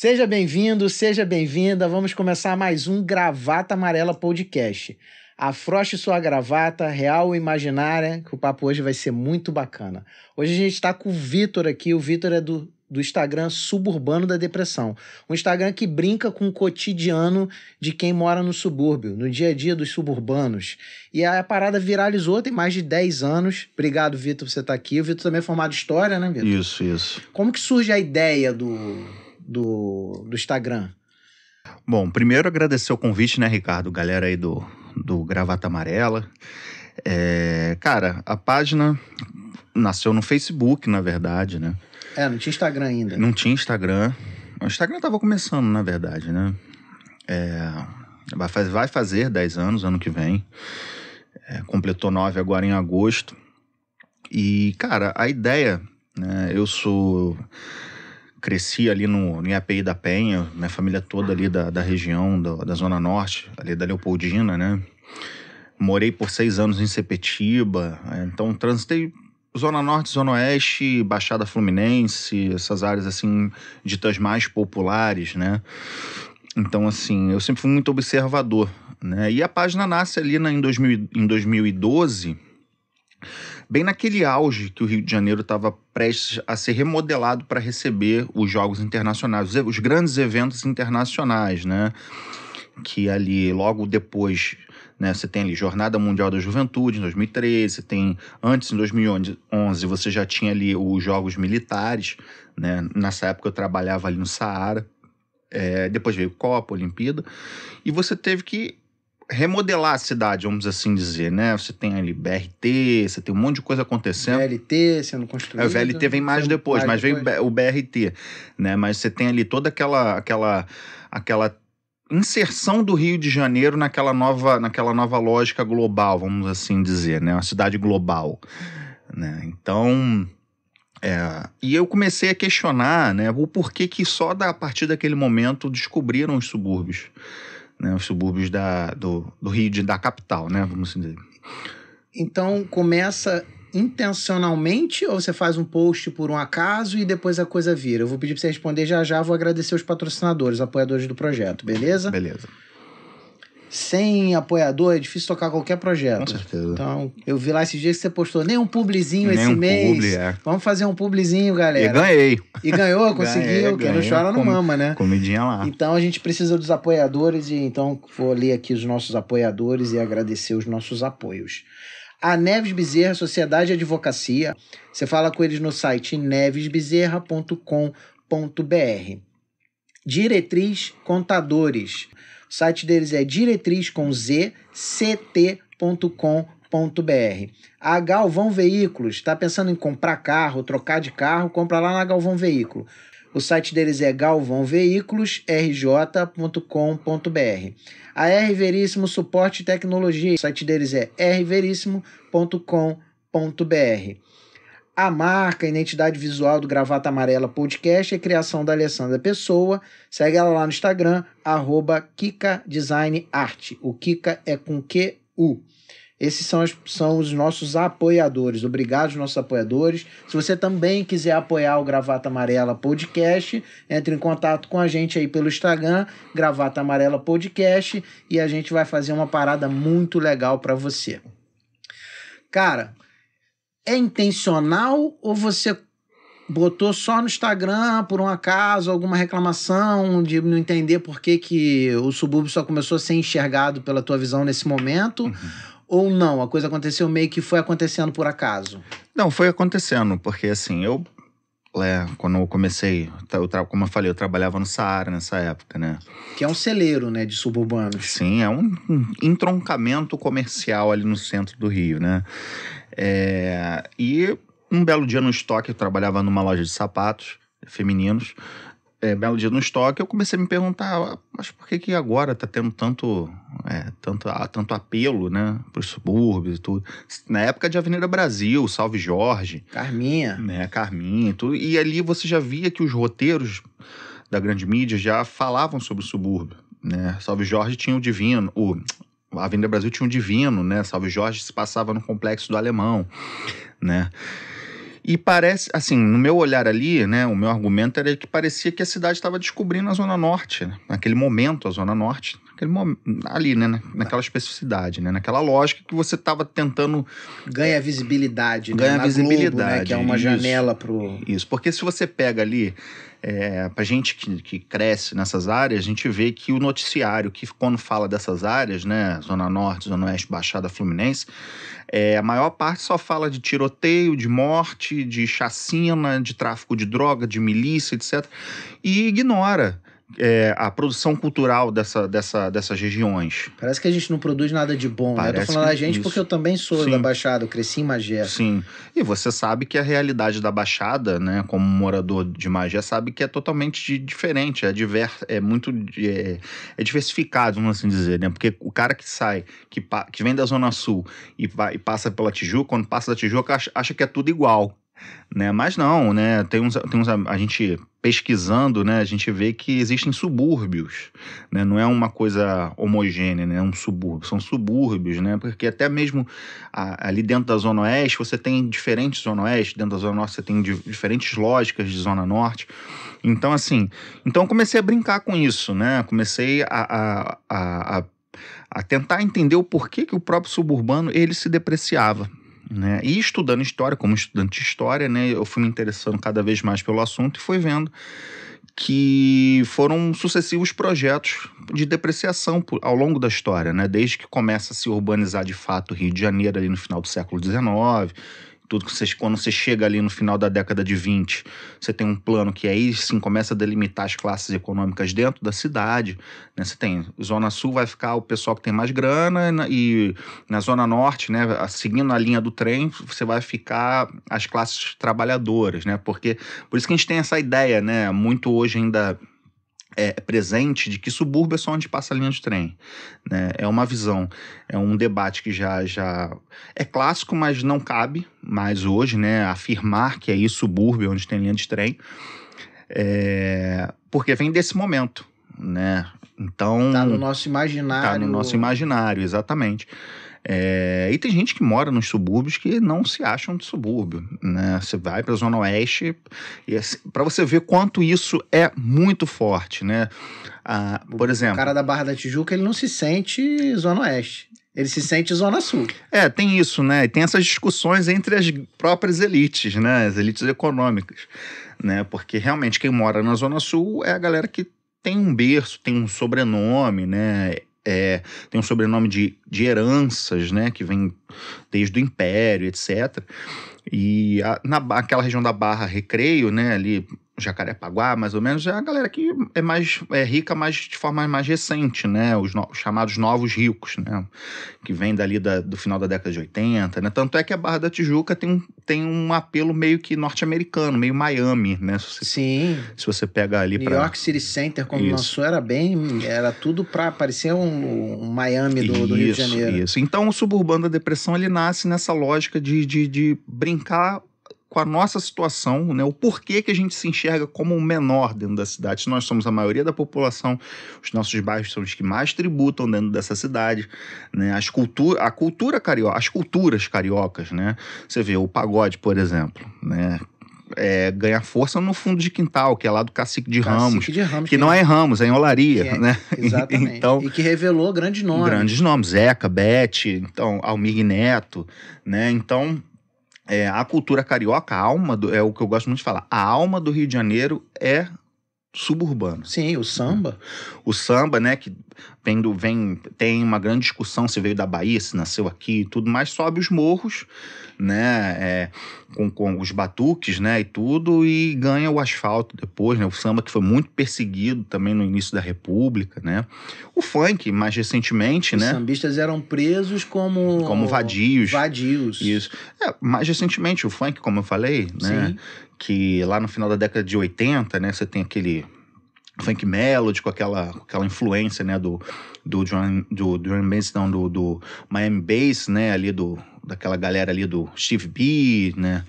Seja bem-vindo, seja bem-vinda. Vamos começar mais um Gravata Amarela Podcast. Afroche sua gravata, real ou imaginária, que o papo hoje vai ser muito bacana. Hoje a gente está com o Vitor aqui. O Vitor é do, do Instagram Suburbano da Depressão. Um Instagram que brinca com o cotidiano de quem mora no subúrbio, no dia a dia dos suburbanos. E a parada viralizou, tem mais de 10 anos. Obrigado, Vitor, por você estar aqui. O Vitor também é formado em História, né, Vitor? Isso, isso. Como que surge a ideia do, do, do Instagram? Bom, primeiro agradecer o convite, né, Ricardo? Galera aí do, do Gravata Amarela. É, cara, a página nasceu no Facebook, na verdade, né? É, não tinha Instagram ainda. Não tinha Instagram. O Instagram tava começando, na verdade, né? É, vai, fazer, vai fazer 10 anos ano que vem. É, completou 9 agora em agosto. E, cara, a ideia, né? Eu sou. Cresci ali no, no API da Penha, minha família toda ali da, da região, da, Zona Norte, ali da Leopoldina, né? Morei por seis anos em Sepetiba, então transitei Zona Norte, Zona Oeste, Baixada Fluminense, essas áreas assim ditas mais populares, né? Então, assim, eu sempre fui muito observador, né? E a página nasce ali na, em, 2000, em 2012, bem naquele auge que o Rio de Janeiro estava prestes a ser remodelado para receber os jogos internacionais, os, grandes eventos internacionais, né? Que ali, logo depois né? Você tem ali Jornada Mundial da Juventude em 2013, você tem antes em 2011 você já tinha ali os Jogos Militares, né? Nessa época eu trabalhava ali no Saara. É, depois veio Copa, Olimpíada, e você teve que remodelar a cidade, vamos assim dizer, né? Você tem ali BRT, você tem um monte de coisa acontecendo. VLT sendo construído. É, o VLT vem mais depois, mais mas depois. veio o BRT, né? Mas você tem ali toda aquela aquela aquela inserção do Rio de Janeiro naquela nova, naquela nova lógica global, vamos assim dizer, né? Uma cidade global, né? Então, é, e eu comecei a questionar, né, o porquê que só da, a partir daquele momento descobriram os subúrbios, né, os subúrbios da, do, do Rio de, da capital, né, vamos assim dizer. Então começa intencionalmente ou você faz um post por um acaso e depois a coisa vira? Eu vou pedir para você responder já já, vou agradecer os patrocinadores, apoiadores do projeto, beleza? Beleza. Sem apoiador é difícil tocar qualquer projeto. Com certeza. Então, eu vi lá esses dias que você postou nem um publizinho Nem esse um mês. publi, é. Vamos fazer um publizinho, galera. E ganhei. E ganhou, conseguiu. Quem não chora não mama, né? Comidinha lá. Então a gente precisa dos apoiadores e então vou ler aqui os nossos apoiadores e agradecer os nossos apoios. A Neves Bezerra Sociedade de Advocacia. Você fala com eles no site nevesbezerra.com.br. Diretriz Contadores. O site deles é diretriz com z ct.com.br. A Galvão Veículos, está pensando em comprar carro, trocar de carro, compra lá na Galvão Veículo. O site deles é galvãoveiculos.rj.com.br. A R Veríssimo Suporte e Tecnologia, o site deles é rveríssimo.com.br. A marca, a identidade visual do Gravata Amarela Podcast é criação da Alessandra Pessoa. Segue ela lá no Instagram, arroba Kika Design Art. O Kika é com Q-U. Esses são, as- são os nossos apoiadores. Obrigado nossos apoiadores. Se você também quiser apoiar o Gravata Amarela Podcast, entre em contato com a gente aí pelo Instagram, Gravata Amarela Podcast, e a gente vai fazer uma parada muito legal para você. Cara, é intencional ou você botou só no Instagram por um acaso alguma reclamação de não entender por que, que o subúrbio só começou a ser enxergado pela tua visão nesse momento? Ou não? A coisa aconteceu meio que foi acontecendo por acaso? Não, foi acontecendo, porque assim, eu. É, quando eu comecei, eu tra- como eu falei, eu trabalhava no Saara nessa época, né? Que é um celeiro, né, de suburbanos. Sim, é um, um entroncamento comercial ali no centro do Rio, né? É, e um belo dia no estoque, eu trabalhava numa loja de sapatos femininos. É, belo dia no estoque, eu comecei a me perguntar, "Ah, mas por que que agora tá tendo tanto, é, tanto, ah, tanto apelo, né, para os subúrbios e tudo? Na época de Avenida Brasil, Salve Jorge, Carminha. né, Carminha e tudo. E ali você já via que os roteiros da grande mídia já falavam sobre o subúrbio, né? Salve Jorge tinha o Divino, o a Avenida Brasil tinha o Divino, né? Salve Jorge se passava no Complexo do Alemão, né? E parece, assim, no meu olhar ali, né, o meu argumento era que parecia que a cidade estava descobrindo a Zona Norte, né, naquele momento, a Zona Norte, naquele momento, ali, né, naquela especificidade, né, naquela lógica que você estava tentando... Ganha visibilidade, Ganha né? visibilidade, Globo, né? Que é uma isso. janela pro... Isso, porque se você pega ali, é, pra gente que, que cresce nessas áreas, a gente vê que o noticiário, que quando fala dessas áreas, né, Zona Norte, Zona Oeste, Baixada Fluminense, é, a maior parte só fala de tiroteio, de morte, de chacina, de tráfico de droga, de milícia, etc. E ignora é, a produção cultural dessa, dessa, dessas regiões. Parece que a gente não produz nada de bom, né? Eu tô Parece falando que a gente isso. porque eu também sou Sim. da Baixada, eu cresci em Magé. Sim. E você sabe que a realidade da Baixada, né, como morador de Magé, sabe que é totalmente di- diferente, é, diver, é muito é, é diversificado, vamos assim dizer, né? Porque o cara que sai, que, que vem da Zona Sul e, vai, e passa pela Tijuca, quando passa da Tijuca, acha, acha que é tudo igual. Né? Mas não, né? Tem uns, tem uns, a gente pesquisando, né? A gente vê que existem subúrbios, né? Não é uma coisa homogênea, né? É um subúrbio, são subúrbios, né? Porque até mesmo a- ali dentro da Zona Oeste você tem diferentes Zona Oeste, dentro da Zona Norte você tem di- diferentes lógicas de Zona Norte. Então, assim, então comecei a brincar com isso, né? Comecei a, a, a, a, a tentar entender o porquê que o próprio suburbano ele se depreciava. Né? E estudando história, como estudante de história, né, eu fui me interessando cada vez mais pelo assunto e fui vendo que foram sucessivos projetos de depreciação ao longo da história, né? desde que começa a se urbanizar de fato o Rio de Janeiro ali no final do século XIX, tudo que você, quando você chega ali no final da década de 20, você tem um plano que aí sim começa a delimitar as classes econômicas dentro da cidade. Né? Você tem Zona Sul vai ficar o pessoal que tem mais grana e na- e na Zona Norte, né, seguindo a linha do trem, você vai ficar as classes trabalhadoras, né? Porque por isso que a gente tem essa ideia, né, muito hoje ainda é presente de que subúrbio é só onde passa a linha de trem. Né? É uma visão, é um debate que já, já é clássico, mas não cabe mais hoje, né? Afirmar que é isso subúrbio onde tem linha de trem, é, porque vem desse momento, né? Então Tá no nosso imaginário. Tá no nosso imaginário, exatamente. É, e tem gente que mora nos subúrbios que não se acham de subúrbio, né? Você vai para a Zona Oeste e para você ver quanto isso é muito forte, né? Ah, por O exemplo, cara da Barra da Tijuca, ele não se sente Zona Oeste. Ele se sente Zona Sul. É, tem isso, né? E tem essas discussões entre as próprias elites, né? As elites econômicas, né? Porque realmente quem mora na Zona Sul é a galera que tem um berço, tem um sobrenome, né? É, tem um sobrenome de, de heranças, né? Que vem desde o Império, etc. E a, na, aquela região da Barra Recreio, né? Ali, Jacarepaguá, mais ou menos, é a galera que é mais é rica, mas de forma mais recente, né? Os, no- os chamados novos ricos, né? Que vem dali da- do final da década de 80, né? Tanto é que a Barra da Tijuca tem um, tem um apelo meio que norte-americano, meio Miami, né? Se você, Sim. se você pega ali New para York City Center, quando Isso. lançou, era bem. Era tudo pra parecer um, um Miami do, do Rio de Janeiro. Isso. Então, o suburbano da depressão ele nasce nessa lógica de, de, de brincar com a nossa situação, né? O porquê que a gente se enxerga como um menor dentro da cidade. Se nós somos a maioria da população, os nossos bairros são os que mais tributam dentro dessa cidade, né? As cultura, a cultura carioca, as culturas cariocas, né? Você vê o pagode, por exemplo, né? É, ganha força no fundo de quintal, que é lá do Cacique de Ramos, Cacique de Ramos. que não é em Ramos, é em Olaria, é- né? Exatamente. então, e que revelou grandes nomes. grandes nomes, Zeca, Beth, então, Almir Neto, né? Então, é, a cultura carioca, a alma, do, é o que eu gosto muito de falar, a alma do Rio de Janeiro é suburbano. Sim, o samba. O samba, né, que vem, tem uma grande discussão se veio da Bahia, se nasceu aqui e tudo mais, sobe os morros, né, é, com, com os batuques, né, e tudo, e ganha o asfalto depois, né, o samba que foi muito perseguido também no início da República, né, o funk, mais recentemente, Os né, sambistas eram presos como. como vadios. Vadios. Isso. É, mais recentemente, o funk, como eu falei, né? Sim. Que lá no final da década de 80, né? Você tem aquele funk melody com aquela, com aquela influência, né? Do, do, drum, do drum bass, não, do, do Miami Bass, né? Ali do, daquela galera ali do Steve B, né?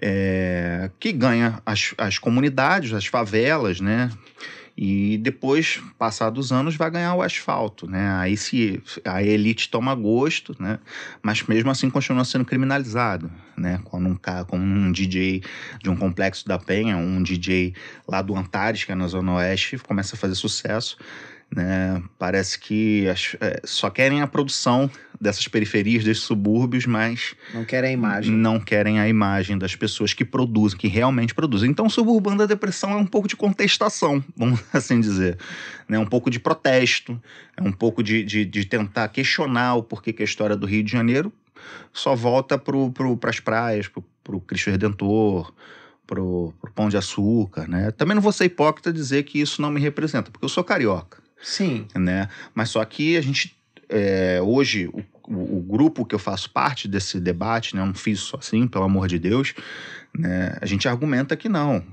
É, que ganha as, as comunidades, as favelas, né? E depois, passados anos, vai ganhar o asfalto, né? Aí se a elite toma gosto, né? Mas mesmo assim continua sendo criminalizado, né? Quando um como um DJ de um complexo da Penha, um DJ lá do Antares, que é na Zona Oeste, começa a fazer sucesso né? Parece que as, é, só querem a produção dessas periferias, desses subúrbios, mas não querem a imagem. Não querem a imagem das pessoas que produzem, que realmente produzem. Então, o suburbano da depressão é um pouco de contestação, vamos assim dizer, né? Um pouco de protesto, é um pouco de, de, de tentar questionar o porquê que a história do Rio de Janeiro só volta para pro, as praias, para o Cristo Redentor, pro, pro Pão de Açúcar, né? Também não vou ser hipócrita dizer que isso não me representa, porque eu sou carioca. Sim. Né? Mas só que a gente, é, hoje, o, o, grupo que eu faço parte desse debate, né, não fiz isso assim, pelo amor de Deus, né, a gente argumenta que não.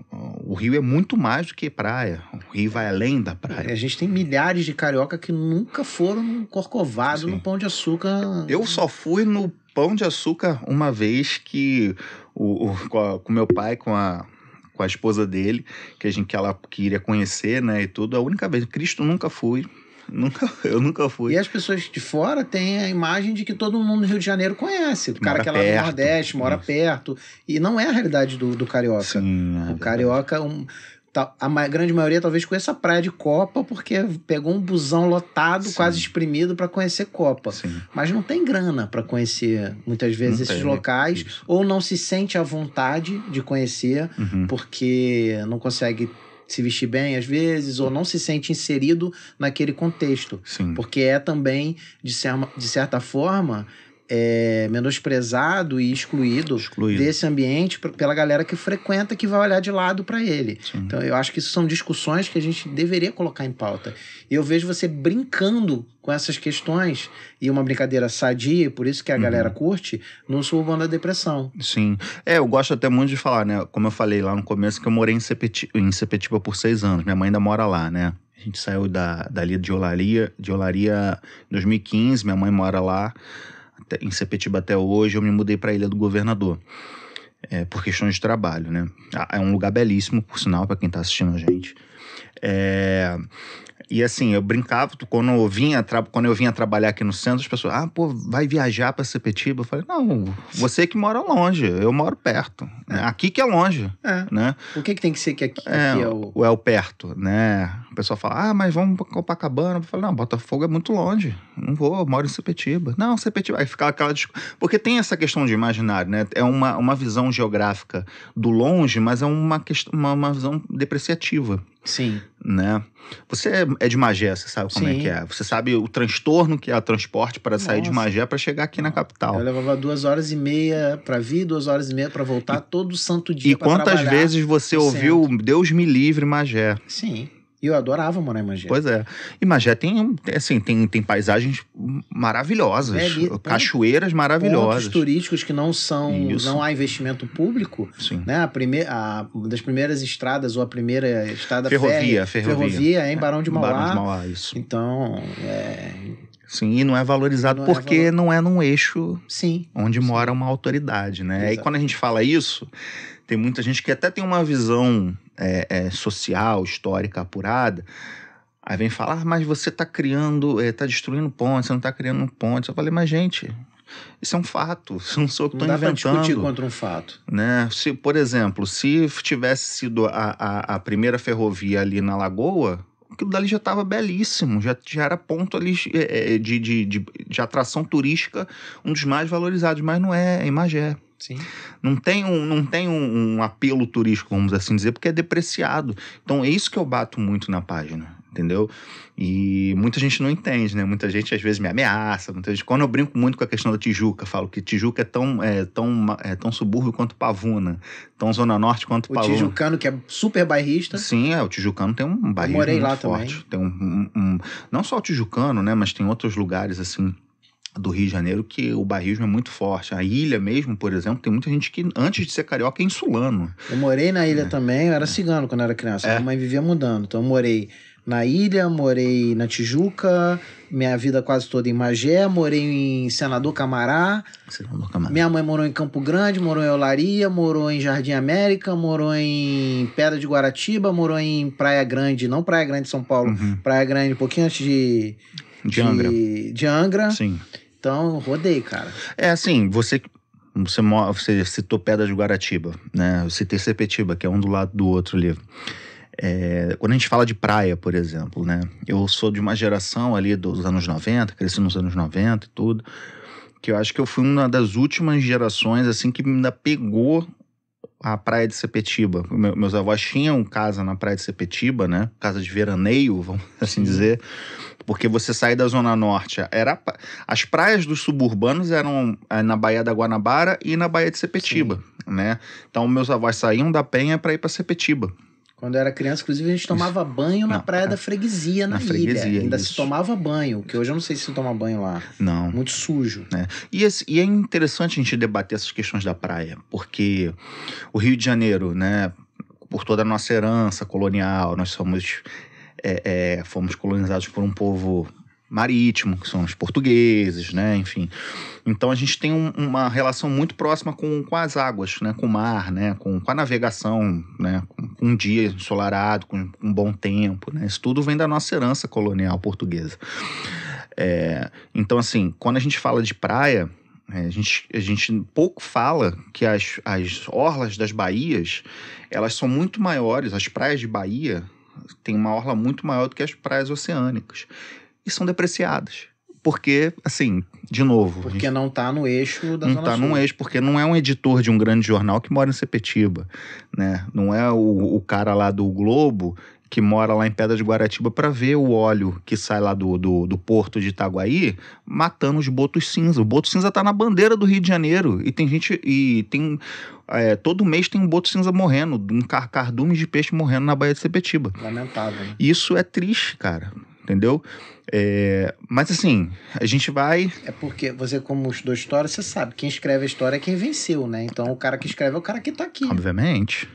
O Rio é muito mais do que praia. O Rio vai além da praia. A gente tem milhares de carioca que nunca foram no Corcovado, Sim. no Pão de Açúcar. Eu só fui no Pão de Açúcar uma vez que o, o com, com meu pai, com a com a esposa dele, que a gente que ela queria conhecer, né, e tudo. A única vez, Cristo nunca fui. Nunca, eu nunca fui. E as pessoas de fora têm a imagem de que todo mundo no Rio de Janeiro conhece. O cara que é lá no Nordeste, mora Isso. perto. E não é a realidade do, do carioca. Sim, é o carioca, um, a grande maioria talvez conheça a praia de Copa, porque pegou um busão lotado, Sim. quase exprimido, para conhecer Copa. Sim. Mas não tem grana para conhecer, muitas vezes, não esses tem. locais, ou não se sente à vontade de conhecer, uhum. porque não consegue se vestir bem às vezes, ou não se sente inserido naquele contexto. Sim. Porque é também, de, ser, de certa forma, é, menosprezado e excluído, excluído, desse ambiente pela galera que frequenta, que vai olhar de lado para ele. Sim. Então, eu acho que isso são discussões que a gente deveria colocar em pauta. E eu vejo você brincando com essas questões, e uma brincadeira sadia, por isso que a uhum. galera curte, no Suburbano da Depressão. Sim. É, eu gosto até muito de falar, né? Como eu falei lá no começo, que eu morei em Sepetiba, em Sepetiba por seis anos. Minha mãe ainda mora lá, né? A gente saiu da, dali de Olaria, de Olaria em 2015, minha mãe mora lá em Sepetiba até hoje, eu me mudei para a Ilha do Governador. É, por questões de trabalho, né? Ah, é um lugar belíssimo, por sinal, para quem está assistindo a gente. É, e assim, eu brincava, quando eu vinha, quando eu vinha trabalhar aqui no centro, as pessoas, ah, pô, vai viajar para Sepetiba? Eu falei, não, você que mora longe, eu moro perto. É. Aqui que é longe, é. né? Por que, que tem que ser que aqui é, aqui é o... o... É o perto, né? O pessoal fala, ah, mas vamos para Copacabana. Eu falo, não, Botafogo é muito longe, não vou, eu moro em Sepetiba. Não, Sepetiba, aí fica aquela... Porque tem essa questão de imaginário, né? É uma, uma visão geográfica do longe, mas é uma, questão, uma, uma visão depreciativa. Sim. Né? Você é, é de Magé, você sabe como Sim. é que é. Você sabe o transtorno que é o transporte para sair de Magé para chegar aqui na capital. Eu levava duas horas e meia para vir, duas horas e meia para voltar, e, todo santo dia. E quantas vezes você ouviu centro. Deus me livre Magé? Sim. E eu adorava morar em Magé. Pois é. E Magé tem, assim, tem, tem paisagens maravilhosas, é, cachoeiras maravilhosas. Pontos turísticos que não são, Isso. não há investimento público. Sim. Né? A primeira, a, uma das primeiras estradas ou a primeira estrada ferrovia, ferrovia, ferrovia é em Barão de Mauá. Barão de Mauá, isso. Então, é... Sim, e não é valorizado não é porque é valor... não é num eixo Sim. onde Sim. mora uma autoridade, né? Exato. E quando a gente fala isso, tem muita gente que até tem uma visão é, é, social, histórica apurada. Aí vem falar, ah, mas você está criando, está é, destruindo pontes, você não está criando pontes. Eu falei, mas gente, isso é um fato, isso não sou eu que estou inventando. Não dá discutir contra um fato. Né? Se, por exemplo, se tivesse sido a, a, a primeira ferrovia ali na Lagoa, aquilo dali já estava belíssimo, já, já era ponto ali é, de, de, de, de, atração turística, um dos mais valorizados, mas não é, é em Magé. Sim. Não tem, um, não tem um, um, apelo turístico, vamos assim dizer, porque é depreciado. Então é isso que eu bato muito na página, entendeu? E muita gente não entende, né? Muita gente às vezes me ameaça. Muita gente... Quando eu brinco muito com a questão da Tijuca, falo que Tijuca é tão, é, tão, é tão subúrbio quanto Pavuna, tão Zona Norte quanto o Pavuna. O Tijucano, que é super bairrista. Sim, é, o Tijucano tem um bairrismo morei muito lá forte. também. Tem um, um, um, não só o Tijucano, né? Mas tem outros lugares assim do Rio de Janeiro que o barrismo é muito forte. A ilha mesmo, por exemplo, tem muita gente que antes de ser carioca é insulano. Eu morei na ilha é. também, eu era cigano quando eu era criança. É. Minha mãe vivia mudando. Então eu morei na ilha, morei na Tijuca, minha vida quase toda em Magé, morei em Senador Camará. Senador Camará. Minha mãe morou em Campo Grande, morou em Olaria, morou em Jardim América, morou em Pedra de Guaratiba, morou em Praia Grande, não Praia Grande São Paulo, Uhum. Praia Grande, um pouquinho antes de, De Angra. de Angra. Sim. Então, rodei, cara. É assim, você você, você citou Pedra de Guaratiba, né? Eu citei Sepetiba, que é um do lado do outro ali. É, quando a gente fala de praia, por exemplo, né? Eu sou de uma geração ali dos anos 90, cresci nos anos 90 e tudo, que eu acho que eu fui uma das últimas gerações, assim, que ainda pegou a praia de Sepetiba. Meu- meus avós tinham casa na praia de Sepetiba, né? Casa de veraneio, vamos assim Sim. dizer. Porque você sai da Zona Norte, era as praias dos suburbanos eram eh, na Baía da Guanabara e na Baía de Sepetiba, né? Então meus avós saíam da Penha para ir para Sepetiba. Quando eu era criança, inclusive, a gente tomava banho na Não, praia é. da freguesia, na, Na ilha. freguesia, Ainda isso. se tomava banho, que hoje eu não sei se se toma banho lá. Não. Muito sujo. E, esse- e é interessante a gente debater essas questões da praia, porque o Rio de Janeiro, né, por toda a nossa herança colonial, nós somos é, é, fomos colonizados por um povo marítimo, que são os portugueses, né, enfim. Então a gente tem um- uma relação muito próxima com, com as águas, né, com o mar, né, com, com a navegação, né, com, um dia ensolarado, com um bom tempo, né, isso tudo vem da nossa herança colonial portuguesa. É, então, assim, quando a gente fala de praia, é, a, gente, a gente pouco fala que as, as orlas das baías, elas são muito maiores, as praias de Bahia têm uma orla muito maior do que as praias oceânicas. E são depreciadas. Porque, assim, de novo, Porque não tá no eixo da não está num eixo, porque não é um editor de um grande jornal que mora em Sepetiba, né? Não é o, o cara lá do Globo que mora lá em Pedra de Guaratiba para ver o óleo que sai lá do, do, do porto de Itaguaí matando os botos cinza. O boto cinza tá na bandeira do Rio de Janeiro e tem gente e tem é, todo mês tem um boto cinza morrendo, um car cardume de peixe morrendo na Baía de Sepetiba. Lamentável. né? Isso é triste, cara. Entendeu? É, mas assim, a gente vai É porque você, como estudou história, você sabe, quem escreve a história é quem venceu, né? Então o cara que escreve é o cara que tá aqui. Obviamente.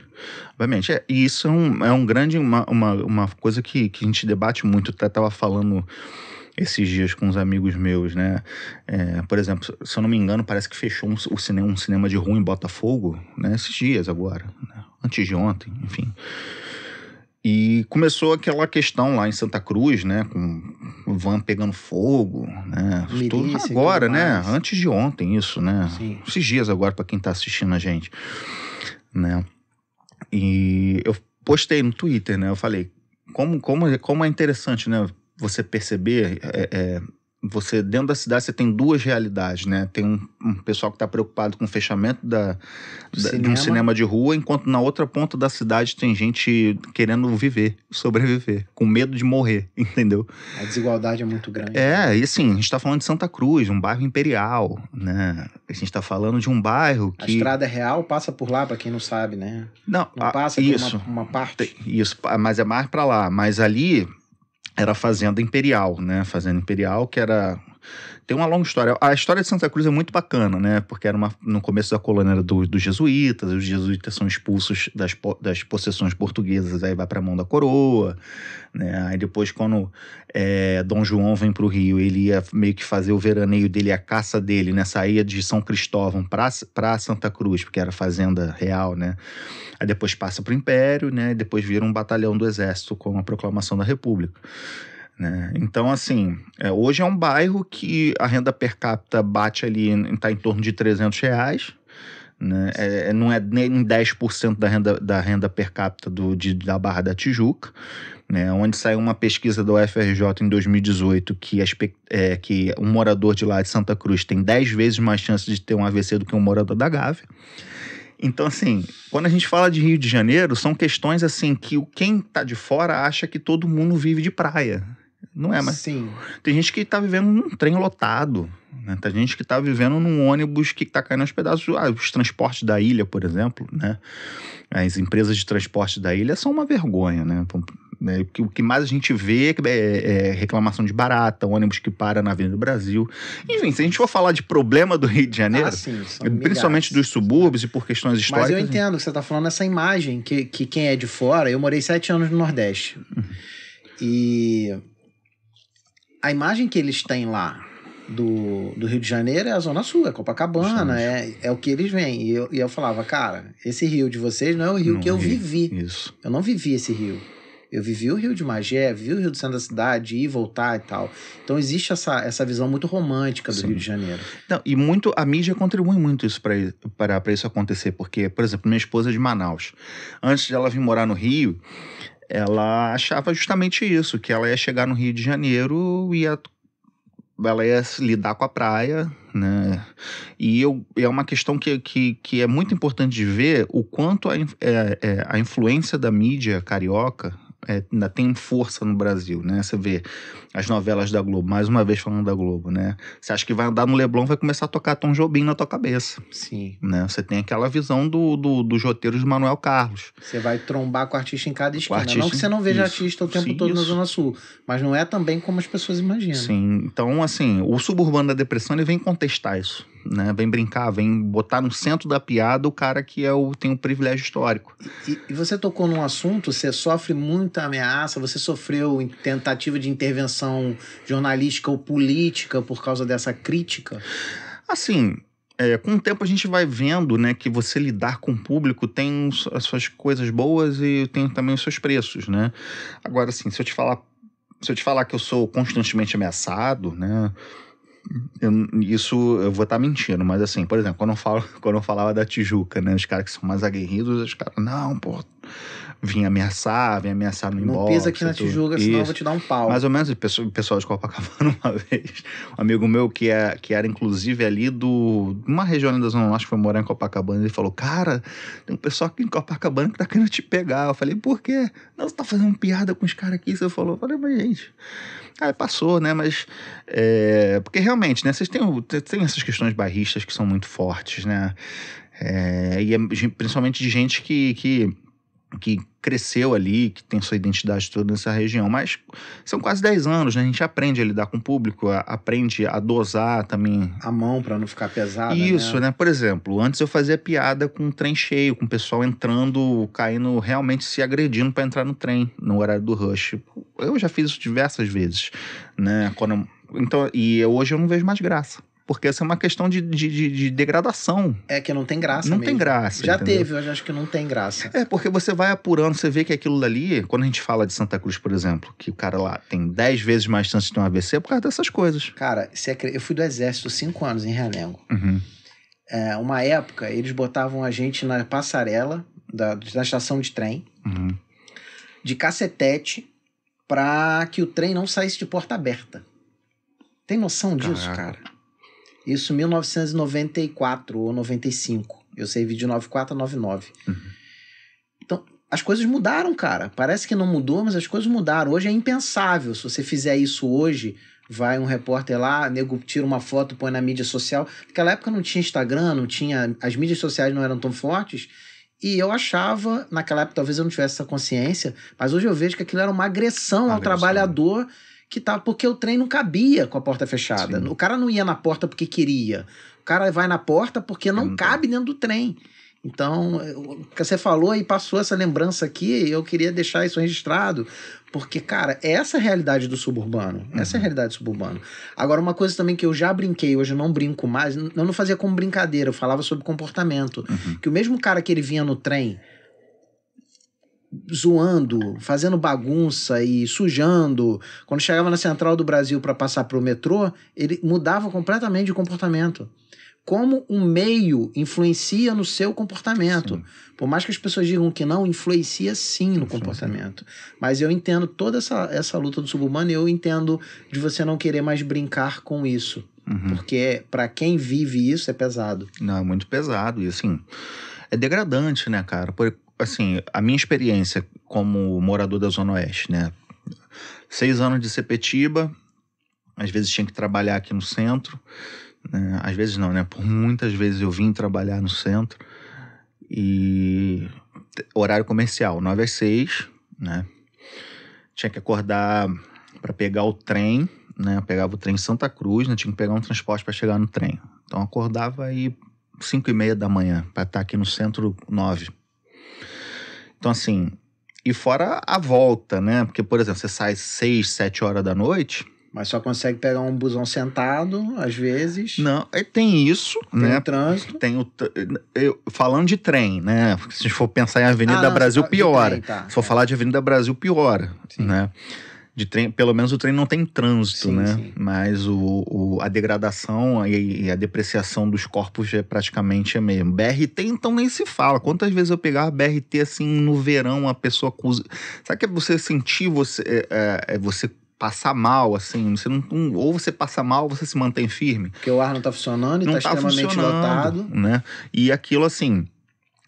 Obviamente. É, e isso é um, é um grande. Uma, uma, uma coisa que, que a gente debate muito. Eu tava falando esses dias com uns amigos meus, né? É, por exemplo, se eu não me engano, parece que fechou um, o cinema, um cinema de rua em Botafogo, né? Esses dias agora. né? Antes de ontem, enfim. E começou aquela questão lá em Santa Cruz, né? Com o van pegando fogo, né? Milícia Tudo agora, né? Antes de ontem, isso, né? Sim. Esses dias agora, para quem tá assistindo a gente, né? E eu postei no Twitter, né? Eu falei, como, como, como é interessante, né? Você perceber, é, é, você dentro da cidade você tem duas realidades, né? Tem um, um pessoal que está preocupado com o fechamento da, da- de um cinema de rua, enquanto na outra ponta da cidade tem gente querendo viver, sobreviver, com medo de morrer, entendeu? A desigualdade é muito grande. É, e assim, a gente tá falando de Santa Cruz, um bairro imperial, né? A gente tá falando de um bairro A que. estrada real passa por lá, pra quem não sabe, né? Não, Não ah, passa isso. por uma, uma parte. Tem- Isso, mas é mais pra lá. Mas ali era a Fazenda Imperial, né? Fazenda Imperial, que era. Tem uma longa história. A história de Santa Cruz é muito bacana, né? Porque era uma, no começo da colônia era do- dos jesuítas, os jesuítas são expulsos das, das possessões portuguesas, aí vai pra mão da coroa, né? Aí depois, quando é, Dom João vem pro Rio, ele ia meio que fazer o veraneio dele, a caça dele, né? Saía de São Cristóvão pra Santa Cruz, porque era fazenda real, né? Aí depois passa para o Império, né? E depois vira um batalhão do Exército com a proclamação da República. Né? Então, assim, é, hoje é um bairro que a renda per capita bate ali, está em torno de 300 reais. Né? É, não é nem 10% da renda, da renda per capita do, de, da Barra da Tijuca. Né, onde saiu uma pesquisa do UFRJ em 2018 que, é, que um morador de lá de Santa Cruz tem 10 vezes mais chance de ter um AVC do que um morador da Gávea. Então, assim, quando a gente fala de Rio de Janeiro, são questões assim que quem tá de fora acha que todo mundo vive de praia. Não é, mas Sim. tem gente que tá vivendo num trem lotado. Né? Tem gente que tá vivendo num ônibus que tá caindo aos pedaços. Ah, os transportes da ilha, por exemplo, né? As empresas de transporte da ilha são uma vergonha, né? Pô, né? O que- mais a gente vê é, é reclamação de barata, ônibus que para na Avenida do Brasil. Enfim, se a gente for falar de problema do Rio de Janeiro, Ah, sim. principalmente milhares. dos subúrbios e por questões Mas históricas. eu entendo que você tá falando essa imagem, que, que quem é de fora, eu morei sete anos no Nordeste. Uhum. E a imagem que eles têm lá do, do Rio de Janeiro é a Zona Sul, é Copacabana, é, é o que eles veem. E eu, e eu falava, cara, esse rio de vocês não é o rio Não, que eu rio. vivi. Isso. Eu não vivi esse rio. Eu vivi o Rio de Magé, vi o Rio do centro da cidade, ir e voltar e tal. Então existe essa, essa visão muito romântica do Sim. Rio de Janeiro. Não, e muito a mídia contribui muito isso para isso acontecer, porque, por exemplo, minha esposa é de Manaus. Antes de ela vir morar no Rio, ela achava justamente isso, que ela ia chegar no Rio de Janeiro e ia ela ia lidar com a praia, né? E eu, é uma questão que, que, que é muito importante de ver o quanto a, é- é, a influência da mídia carioca é, ainda tem força no Brasil, né? Você vê as novelas da Globo, mais uma vez falando da Globo, né? Você acha que vai andar no Leblon, vai começar a tocar Tom Jobim na tua cabeça, Sim. né? Você tem aquela visão do, do, dos roteiros de Manuel Carlos. Você vai trombar com o artista em cada esquina. artista, não que você não veja isso. artista o tempo Sim, todo na isso. Zona Sul. Mas não é também como as pessoas imaginam. Sim, então assim, o suburbano da depressão ele vem contestar isso, né? Vem brincar, vem botar no centro da piada o cara que é o, tem o privilégio histórico. E, e você tocou num assunto, você sofre muita ameaça, você sofreu tentativa de intervenção jornalística ou política por causa dessa crítica? Assim, é, com o tempo a gente vai vendo, né, que você lidar com o público tem as suas coisas boas e tem também os seus preços, né? Agora, assim, se eu te falar, se eu te falar que eu sou constantemente ameaçado, né? Eu- isso eu vou estar mentindo, mas assim, por exemplo, quando eu, falo, quando eu falava da Tijuca, né? Os caras que são mais aguerridos, os caras, não, pô, vinha ameaçar, vinha ameaçar no Não inbox. pisa aqui na tudo. Tijuca, senão eu Isso. vou te dar um pau. Mais ou menos, o pessoal, de Copacabana, uma vez, um amigo meu que, é, que era inclusive ali do. de uma região da Zona Norte, foi morar em Copacabana, ele falou: Cara, tem um pessoal aqui em Copacabana que tá querendo te pegar. Eu falei: Por quê? Não, você tá fazendo piada com os caras aqui. Você falou: Eu falei, mas gente. Aí passou, né? Mas. é, porque realmente, né? Vocês têm, tem essas questões barristas que são muito fortes, né? É, e é principalmente de gente que, que, que cresceu ali, que tem sua identidade toda nessa região. Mas são quase 10 anos, né? A gente aprende a lidar com o público, a- aprende a dosar também. A mão pra não ficar pesada. Isso, né? né? Por exemplo, antes eu fazia piada com um trem cheio, com o pessoal entrando, caindo, realmente se agredindo para entrar no trem, no horário do rush. Eu já fiz isso diversas vezes, né? Quando eu- então, e hoje eu não vejo mais graça. Porque essa é uma questão de, de, de- de degradação. É que não tem graça não mesmo. tem graça. Já entendeu? teve, eu acho que não tem graça. É, porque você vai apurando, você vê que aquilo dali, quando a gente fala de Santa Cruz, por exemplo, que o cara lá tem 10 vezes mais chance de ter um AVC é por causa dessas coisas. Cara, eu fui do exército cinco anos em Realengo. Uhum. É, uma época, eles botavam a gente na passarela da, da estação de trem, Uhum. de cacetete, pra que o trem não saísse de porta aberta. Tem noção disso, Caraca. cara? Isso em 1994 ou 95. Eu servi de 94 a 99. Uhum. Então, as coisas mudaram, cara. Parece que não mudou, mas as coisas mudaram. Hoje é impensável. Se você fizer isso hoje, vai um repórter lá, nego tira uma foto, põe na mídia social. Naquela época não tinha Instagram, não tinha. As mídias sociais não eram tão fortes. E eu achava, naquela época talvez eu não tivesse essa consciência, mas hoje eu vejo que aquilo era uma agressão, ao Agressão. trabalhador que tá porque o trem não cabia com a porta fechada. Sim. O cara não ia na porta porque queria. O cara vai na porta porque não Não cabe dentro do trem. Então, o que você falou e passou essa lembrança aqui, eu queria deixar isso registrado, porque, cara, essa é a realidade do suburbano. Essa é a Uhum. realidade do suburbano. Agora, uma coisa também que eu já brinquei, hoje eu não brinco mais, eu não fazia como brincadeira, eu falava sobre comportamento. Uhum. Que o mesmo cara que ele vinha no trem zoando, fazendo bagunça e sujando, quando chegava na central do Brasil para passar pro metrô, ele mudava completamente de comportamento. Como um meio influencia no seu comportamento. Sim. Por mais que as pessoas digam que não, influencia sim no comportamento. Mas eu entendo toda essa, essa luta do suburbano e eu entendo de você não querer mais brincar com isso. Uhum. Porque para quem vive isso é pesado. Não, é muito pesado. E assim, é degradante, né, cara? Por, assim, a minha experiência como morador da Zona Oeste, né? Seis anos de Sepetiba, às vezes tinha que trabalhar aqui no centro. Né? Às vezes não, né? Por muitas vezes eu vim trabalhar no centro. E horário comercial, 9 às 6, né? Tinha que acordar para pegar o trem, né? Eu pegava o trem em Santa Cruz, né? Tinha que pegar um transporte para chegar no trem. Então acordava aí 5 e meia da manhã para estar aqui no centro 9. Então assim, e fora a volta, né? Porque, por exemplo, você sai 6, 7 horas da noite. Mas só consegue pegar um busão sentado, às vezes. Não, é, tem isso, tem né? o trânsito. Tem o. Eu, falando de trem, né? Se a gente for pensar em Avenida Ah, não, Brasil, de piora. trem, tá. Se for É. falar de Avenida Brasil, piora, Sim. né? De trem, pelo menos o trem não tem trânsito, Sim, né? sim. Mas o, o- a degradação e, a depreciação dos corpos é praticamente a mesma. BRT, então, nem se fala. Quantas vezes eu pegava BRT assim no verão, a pessoa. Sabe que é você sentir você, é, é, é você passar mal, assim? Você não, um- ou você passa mal, ou você se mantém firme Porque o ar não tá funcionando e não tá tá extremamente lotado. né? E aquilo assim,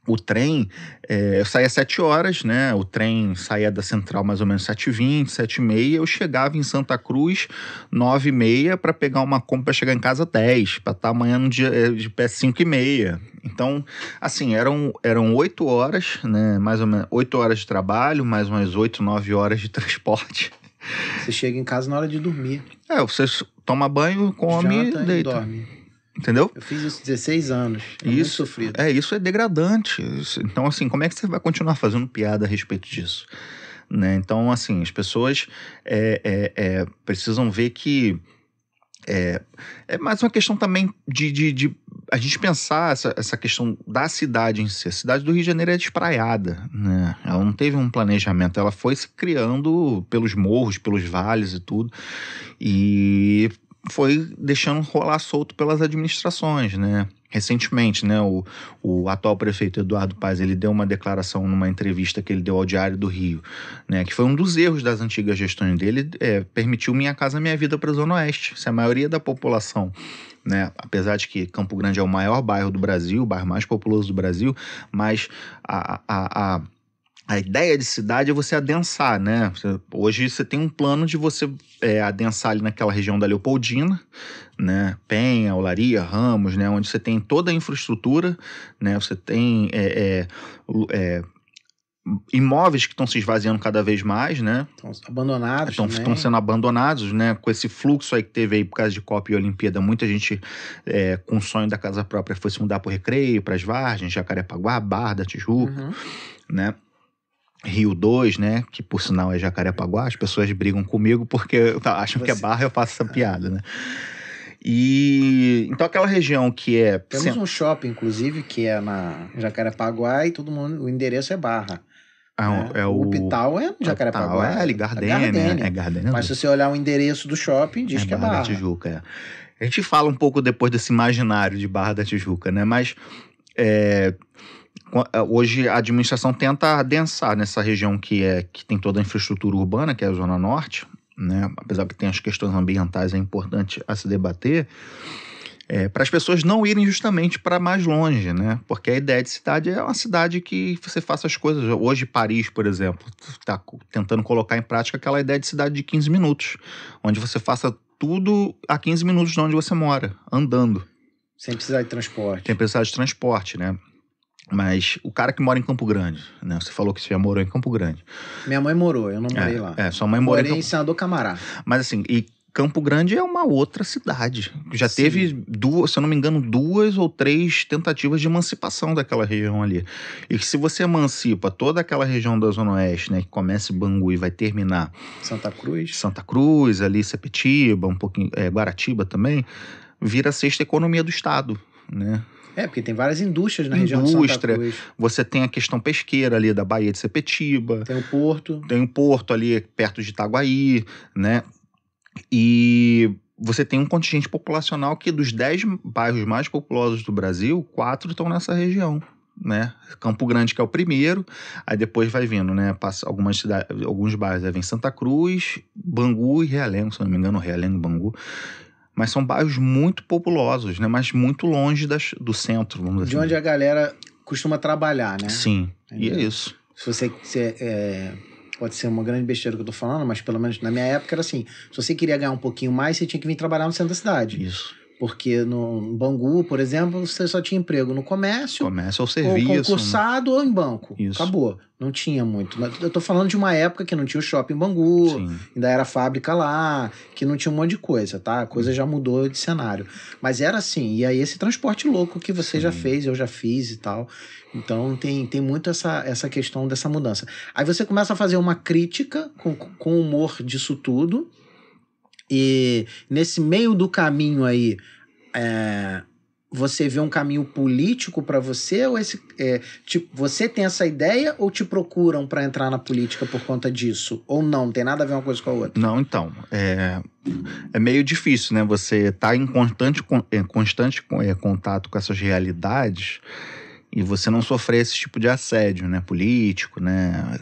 o trem, é, eu saía às 7 horas, né? O trem saía da central mais ou menos 7h20, 7h30. Eu chegava em Santa Cruz 9h30 para pegar uma compra para chegar em casa 10, para estar amanhã no dia é, de pé 5h30. Então, assim, eram, eram 8 horas, né? Mais ou menos 8 horas de trabalho, mais umas 8, 9 horas de transporte. Você chega em casa na hora de dormir. É, você toma banho, come janta e e deita. dorme. Entendeu? Eu fiz isso 16 anos. É Isso. sofrido. É, isso é degradante. Então, assim, como é que você vai continuar fazendo piada a respeito disso? Né? Então, assim, as pessoas é, é, é, precisam ver que é, é mais uma questão também de, de, de a gente pensar essa, essa questão da cidade em si. A cidade do Rio de Janeiro é despraiada, né? Ela não teve um planejamento, ela foi se criando pelos morros, pelos vales e tudo. E foi deixando rolar solto pelas administrações, né? Recentemente, né, o, o atual prefeito Eduardo Paz, ele deu uma declaração numa entrevista que ele deu ao Diário do Rio, né, que foi um dos erros das antigas gestões dele, é, permitiu Minha Casa Minha Vida para a Zona Oeste. Se a maioria da população, né, apesar de que Campo Grande é o maior bairro do Brasil, o bairro mais populoso do Brasil, mas a, a, a a ideia de cidade é você adensar, né? Hoje você tem um plano de você é, adensar ali naquela região da Leopoldina, né? Penha, Olaria, Ramos, né? Onde você tem toda a infraestrutura, né? Você tem é, é, é, imóveis que estão se esvaziando cada vez mais, né? Estão abandonados Estão, sendo abandonados, né? Com esse fluxo aí que teve aí por causa de Copa e Olimpíada, muita gente é, com o sonho da casa própria foi se mudar para o Recreio, para as Vargens, Jacarepaguá, Barra da Tijuca Uhum. né? Rio 2, né? Que por sinal é Jacarepaguá, as pessoas brigam comigo porque acham que é Você- barra eu faço essa piada, né? E então aquela região que é Temos um shopping, inclusive, que é na Jacarepaguá e todo mundo, o endereço é Barra. Ah, né? é o, o Hospital é no Jacarepaguá. é ali Gardênia, Gardênia. é Gardênia. Mas se você olhar o endereço do shopping, diz é que é Barra Barra. da Tijuca, é. A gente fala um pouco depois desse imaginário de Barra da Tijuca, né? Mas é, hoje a administração tenta adensar nessa região que é que tem toda a infraestrutura urbana, que é a Zona Norte, né? Apesar que tem as questões ambientais, é importante a se debater. Para as pessoas não irem justamente para mais longe, né? Porque a ideia de cidade é uma cidade que você faça as coisas. Hoje, Paris, por exemplo, está tentando colocar em prática aquela ideia de cidade de 15 minutos, onde você faça tudo a 15 minutos de onde você mora, andando, Sem precisar de transporte. sem precisar de transporte, né? Mas o cara que mora em Campo Grande, né? Você falou que você já morou em Campo Grande. Minha mãe morou, eu não morei lá. É, sua mãe mora em Morei em Campo... Senador Camará. Mas assim, e Campo Grande é uma outra cidade. Já Sim. teve duas, se eu não me engano, duas ou três tentativas de emancipação daquela região ali. E que se você emancipa toda aquela região da Zona Oeste, né? Que começa em Bangu e vai terminar Santa Cruz. Santa Cruz, ali Sepetiba, um pouquinho, é, Guaratiba também, vira a sexta economia do estado, né? É, porque tem várias indústrias na região de Santa Indústria. Cruz. Você tem a questão pesqueira ali da Baía de Sepetiba, Tem o Porto. tem um porto ali perto de Itaguaí, né? E você tem um contingente populacional que dos 10 bairros mais populosos do Brasil, quatro estão nessa região. Né? Campo Grande que é o primeiro, aí depois vai vindo, né? Passa algumas cidades, alguns bairros, aí vem Santa Cruz, Bangu e Realengo, se não me engano, Realengo, Bangu. Mas são bairros muito populosos, né? Mas muito longe das, do centro, vamos dizer De assim. onde a galera costuma trabalhar, né? Sim, e é Entendeu? isso. Se você, se, é, pode ser uma grande besteira que eu tô falando, mas pelo menos na minha época era assim: se você queria ganhar um pouquinho mais, você tinha que vir trabalhar no centro da cidade. Isso. Porque no Bangu, por exemplo, você só tinha emprego no comércio, Comércio ou ou serviço. né? concursado ou em banco. Isso. Acabou. Não tinha muito. Eu tô falando de uma época que não tinha o shopping Bangu, Sim. ainda era fábrica lá, que não tinha um monte de coisa, tá? A coisa já mudou de cenário. Mas era assim, e aí esse transporte louco que você já Sim. fez, eu já fiz e tal. Então tem, tem muito essa, essa questão dessa mudança. Aí você começa a fazer uma crítica com, com humor disso tudo. E nesse meio do caminho aí, é, você vê um caminho político para você? Ou esse, é, tipo, você tem essa ideia ou te procuram para entrar na política por conta disso? Ou não? Tem nada a ver uma coisa com a outra? Não, então, é, é meio difícil, né? Você tá em constante, con- é, constante con- é, contato com essas realidades e você não sofrer esse tipo de assédio, né? Político, né?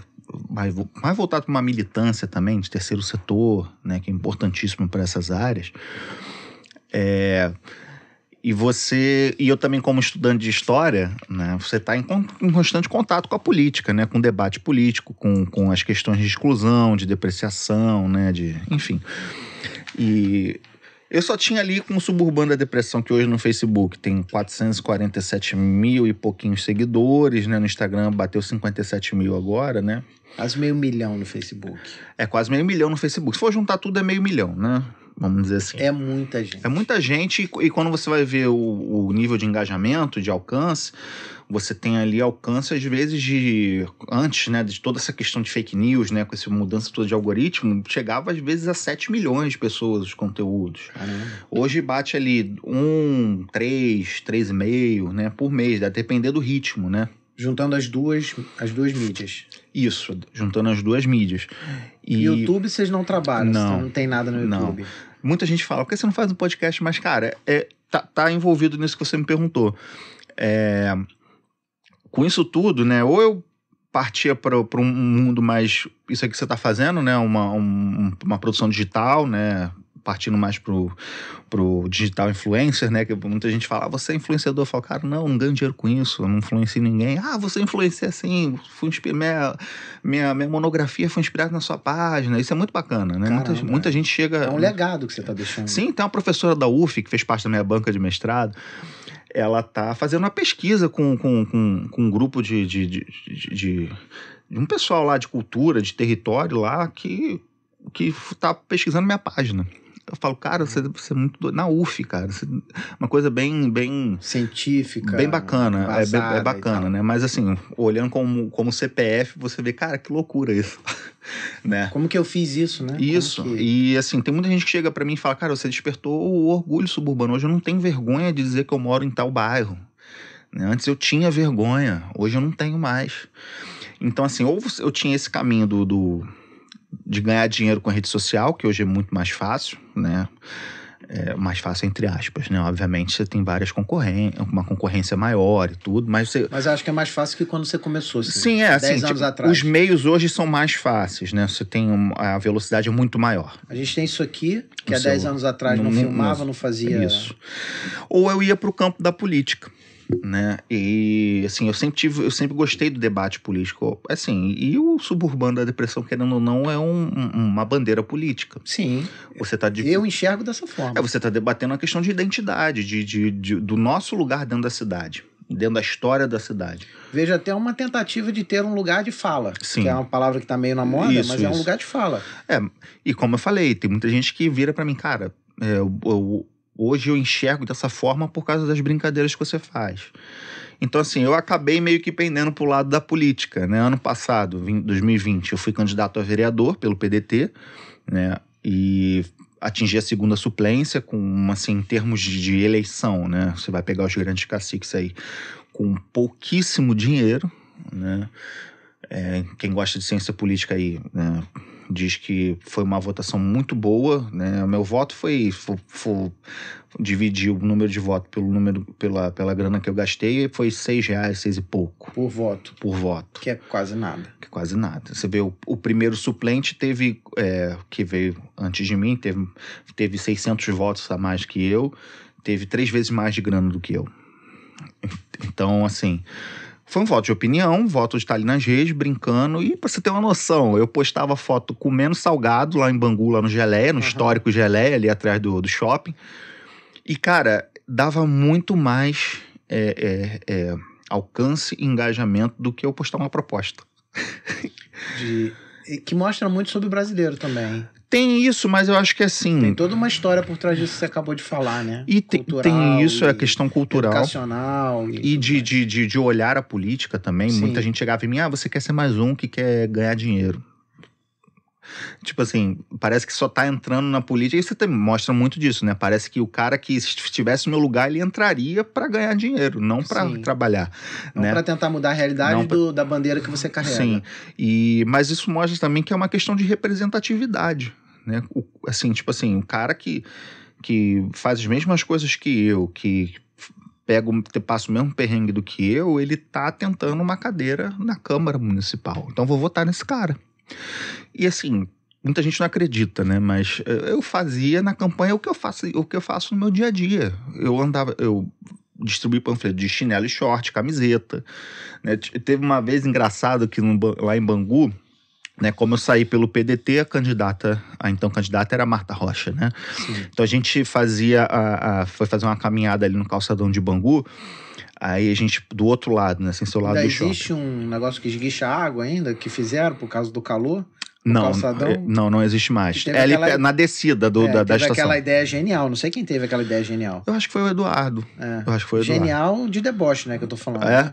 Mais, mais voltado para uma militância também de terceiro setor, né? Que é importantíssimo para essas áreas. É, e você e eu também como estudante de história, né? Você está em, em constante contato com a política, né? Com o debate político, com, com as questões de exclusão, de depreciação, né? De, enfim. E eu só tinha ali com o Suburbano da Depressão, que hoje no Facebook tem 447 mil e pouquinhos seguidores, né? No Instagram bateu 57 mil agora, né? Quase meio milhão no Facebook. É quase meio milhão no Facebook. Se for juntar tudo, é meio milhão, né? Vamos dizer assim. É muita gente. É muita gente, e, e quando você vai ver o, o nível de engajamento, de alcance, você tem ali alcance, às vezes, de. Antes, né, de toda essa questão de fake news, né, com essa mudança toda de algoritmo, chegava às vezes a 7 milhões de pessoas os conteúdos. Caramba. Hoje bate ali um, três, três e meio, né, por mês, deve depender do ritmo, né? Juntando as duas, as duas mídias. Isso, juntando as duas mídias. E YouTube vocês não trabalham, Não. não tem nada no Não. Muita gente fala, por que você não faz um podcast? Mas, cara, é, tá, tá envolvido nisso que você me perguntou. É, com isso tudo, né? Ou eu partia para um mundo mais. Isso aqui que você está fazendo, né? Uma, um- uma produção digital, né? Partindo mais pro, pro digital influencer, né? Que muita gente fala, ah, você é influenciador. Eu falo, cara, não, não ganho dinheiro com isso, eu não influencio ninguém. Ah, você influencia assim, fui minha, minha, minha monografia foi inspirada na sua página. Isso é muito bacana, né? Muita, Caramba. muita gente chega. É um legado que você tá deixando. Sim, tem uma professora da UF que fez parte da minha banca de mestrado. Ela tá fazendo uma pesquisa com, com, com, com um grupo de, de, de, de, de- de um pessoal lá de cultura, de território lá, que, que tá pesquisando minha página. Eu falo, cara, você, você é muito doido. Na UF, cara. você- uma coisa bem, bem, Científica. bem bacana. É, é bacana, né? Mas assim, olhando como, como CPF, você vê, cara, que loucura isso. né? Como que eu fiz isso, né? Isso. que- E assim, tem muita gente que chega pra mim e fala: Cara, você despertou o orgulho suburbano. Hoje eu não tenho vergonha de dizer que eu moro em tal bairro. Né? Antes eu tinha vergonha, hoje eu não tenho mais. Então, assim, ou eu tinha esse caminho do, do- de ganhar dinheiro com a rede social, que hoje é muito mais fácil, né? É, mais fácil entre aspas, né? Obviamente você tem várias concorrências, uma concorrência maior e tudo, mas você, Mas eu acho que é mais fácil que quando você começou. Assim, Sim, é assim. 10 anos tipo, atrás. Os meios hoje são mais fáceis, né? Você tem um- a velocidade é muito maior. A gente tem isso aqui, que No há 10 celular. anos atrás não, Não- não- filmava, não- não fazia. Isso. Ou eu ia para o campo da política, né? E assim, eu sempre tive, eu sempre gostei do debate político, assim. E o suburbano da depressão, querendo ou não, é um- um- uma bandeira política. Sim, Você tá de eu enxergo dessa forma. é, você está debatendo a questão de identidade, de, de- de- do nosso lugar dentro da cidade, dentro da história da cidade. Vejo até uma tentativa de ter um lugar de fala. Sim. Que é uma palavra que tá meio na moda, Isso, mas é um isso. lugar de fala. E como eu falei, tem muita gente que vira para mim, cara, é, eu- eu- hoje eu enxergo dessa forma por causa das brincadeiras que você faz. Então, assim, eu acabei meio que pendendo pro lado da política, né? Ano passado, em 2020, eu fui candidato a vereador pelo PDT, né? E atingi a segunda suplência com, assim, em termos de, de eleição, né? Você vai pegar os grandes caciques aí com pouquíssimo dinheiro, né? É, quem gosta de ciência política aí, né? Diz que foi uma votação muito boa, né? O meu voto foi, foi, foi dividir o número de votos pelo número pela, pela grana que eu gastei e foi seis reais, seis e pouco Por voto, por voto, que é quase nada. que é quase nada. Você vê o, o primeiro suplente teve é, que veio antes de mim teve teve 600 votos a mais que eu, teve três vezes mais de grana do que eu. Então assim foi um voto de opinião, voto de estar ali nas redes, brincando. E pra você ter uma noção, eu postava foto comendo salgado lá em Bangu, lá no Geleia, no Aham. histórico Geleia, ali atrás do, do shopping. E, cara, dava muito mais é, é, é, alcance e engajamento do que eu postar uma proposta. De, que mostra muito sobre o brasileiro também. Tem isso, mas eu acho que assim. Tem toda uma história por trás disso que você acabou de falar, né? E tem, tem isso, é a questão cultural. Educacional. E, e de, de, de, de, olhar a política também. Sim. Muita gente chegava em mim, ah, você quer ser mais um que quer ganhar dinheiro. Tipo assim, parece que só tá entrando na política. E você mostra muito disso, né? Parece que o cara que estivesse no meu lugar, ele entraria para ganhar dinheiro, não para trabalhar. Não né? para tentar mudar a realidade pra... do, da bandeira que você carrega. Sim. E, mas isso mostra também que é uma questão de representatividade. Né? O, assim, tipo assim, um cara que, que faz as mesmas coisas que eu, que pega, passa o mesmo perrengue do que eu, ele tá tentando uma cadeira na Câmara Municipal. Então vou votar nesse cara. E assim, muita gente não acredita, né? Mas eh, eu fazia na campanha o que eu faço, o que eu faço no meu dia a dia. Eu andava, eu distribuí panfleto de chinelo e short, camiseta. Né? Teve uma vez engraçado que no, lá em Bangu, né, como eu saí pelo PDT, a candidata, a então candidata era a Marta Rocha, né? Sim. Então a gente fazia, a, a, foi fazer uma caminhada ali no calçadão de Bangu, Aí a gente, do outro lado, né? Sem seu lado ainda do existe shopping. um negócio que esguicha água ainda, que fizeram por causa do calor? Não, calçadão. É, não, não existe mais. É ali aquela... na descida do, é, da, da estação. aquela ideia genial. Não sei quem teve aquela ideia genial. Eu acho que foi o Eduardo. É. Eu acho que foi o Eduardo. Genial de deboche, né? Que eu tô falando. É?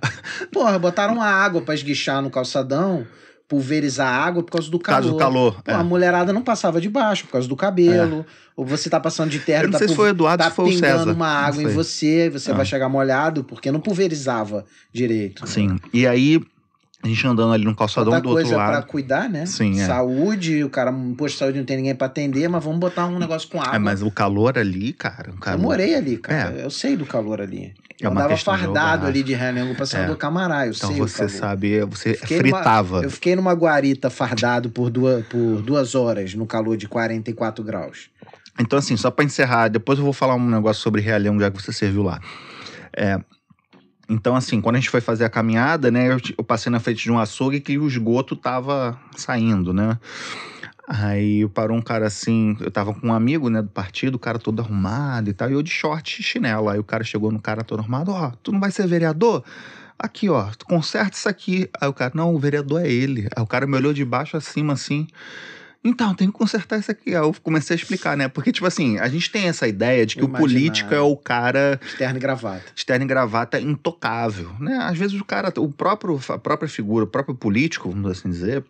Porra, botaram uma água pra esguichar no calçadão pulverizar água por causa do calor. Por causa do calor. Pô, é. A mulherada não passava de baixo por causa do cabelo. É. Ou você tá passando de terra, Eu não tá sei se foi o Eduardo, tá se foi o César. uma água em você, você ah. vai chegar molhado, porque não pulverizava direito. Sim. Né? E aí, a gente andando ali no calçadão Outra do outro lado. coisa pra cuidar, né? Sim, é. Saúde, o cara, um posto de saúde não tem ninguém pra atender, mas vamos botar um negócio com é, água. É, mas o calor ali, cara. O calor... Eu morei ali, cara. É. Eu sei do calor ali. É eu andava fardado ali de Renengo pra cima é. do Camará, eu então sei você sabe, você fiquei fritava. Numa, eu fiquei numa guarita fardado por duas, por duas horas no calor de 44 graus. Então, assim, só para encerrar, depois eu vou falar um negócio sobre Realhão, já que você serviu lá. É, então, assim, quando a gente foi fazer a caminhada, né, eu, eu passei na frente de um açougue que o esgoto tava saindo, né? Aí parou um cara assim, eu tava com um amigo, né, do partido, o cara todo arrumado e tal, e eu de short e chinelo. Aí o cara chegou no cara todo arrumado, ó, oh, tu não vai ser vereador? Aqui, ó, tu conserta isso aqui. Aí o cara, não, o vereador é ele. Aí o cara me olhou de baixo acima assim. Então, tem que consertar isso aqui. Aí eu comecei a explicar, né? Porque, tipo assim, a gente tem essa ideia de que o político é o cara. Externo e gravata. Externo e gravata intocável, né? Às vezes o cara, o próprio, a própria figura, o próprio político, vamos assim dizer,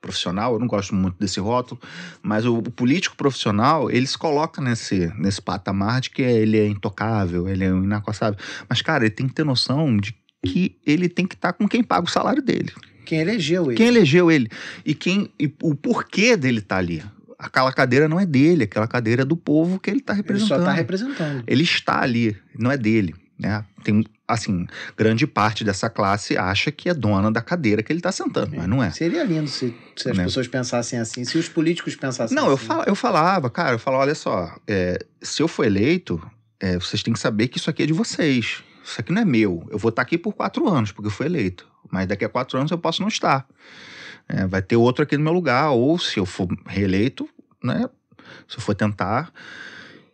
profissional, eu não gosto muito desse rótulo, mas o, o, político profissional, ele se coloca nesse, nesse patamar de que ele é intocável, ele é inacossável. Mas, cara, ele tem que ter noção de que ele tem que estar tá com quem paga o salário dele. Quem elegeu ele. Quem elegeu ele. E, quem, e o porquê dele estar tá ali. Aquela cadeira não é dele, aquela cadeira é do povo que ele está representando. Ele só está representando. Ele está ali, não é dele. Né? Tem, assim, grande parte dessa classe acha que é dona da cadeira que ele está sentando, é. mas não é. Seria lindo se, se as né? pessoas pensassem assim, se os políticos pensassem não, assim. eu, fal, eu falava, cara, eu falava, olha só, é, se eu for eleito, é, vocês têm que saber que isso aqui é de vocês. Isso aqui não é meu. Eu vou estar tá aqui por quatro anos, porque eu fui eleito mas daqui a quatro anos eu posso não estar. É, vai ter outro aqui no meu lugar, ou se eu for reeleito, né? Se eu for tentar.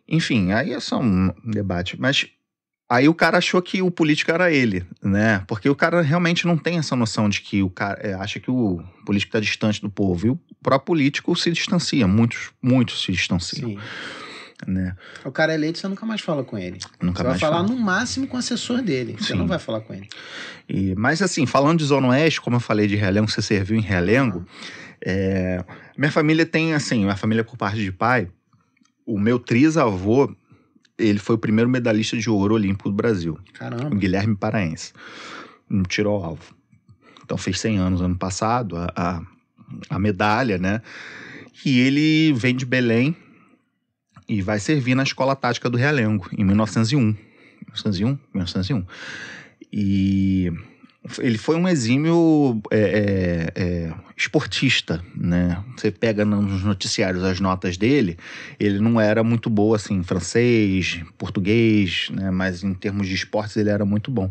Enfim, aí é só um debate. Mas aí o cara achou que o político era ele, né? Porque o cara realmente não tem essa noção de que o cara é, acha que o político está distante do povo. E o próprio político se distancia, muitos, muitos se distanciam. Sim. Né? O cara é eleito, você nunca mais fala com ele. Nunca você mais vai falar fala. no máximo com o assessor dele. Você Sim. não vai falar com ele. E, mas assim, falando de Zona Oeste, como eu falei de Realengo, você serviu em Realengo. É, minha família tem assim, minha família por parte de pai, o meu trisavô, ele foi o primeiro medalhista de ouro olímpico do Brasil. Caramba. O Guilherme Paraense. No tiro ao alvo. Então fez 100 anos ano passado, a, a, a medalha, né? E ele vem de Belém, e vai servir na Escola Tática do Realengo, em 1901. 1901? 1901. E ele foi um exímio é, é, é, esportista, né? Você pega nos noticiários as notas dele, ele não era muito boa assim, francês, português, né? Mas em termos de esportes ele era muito bom.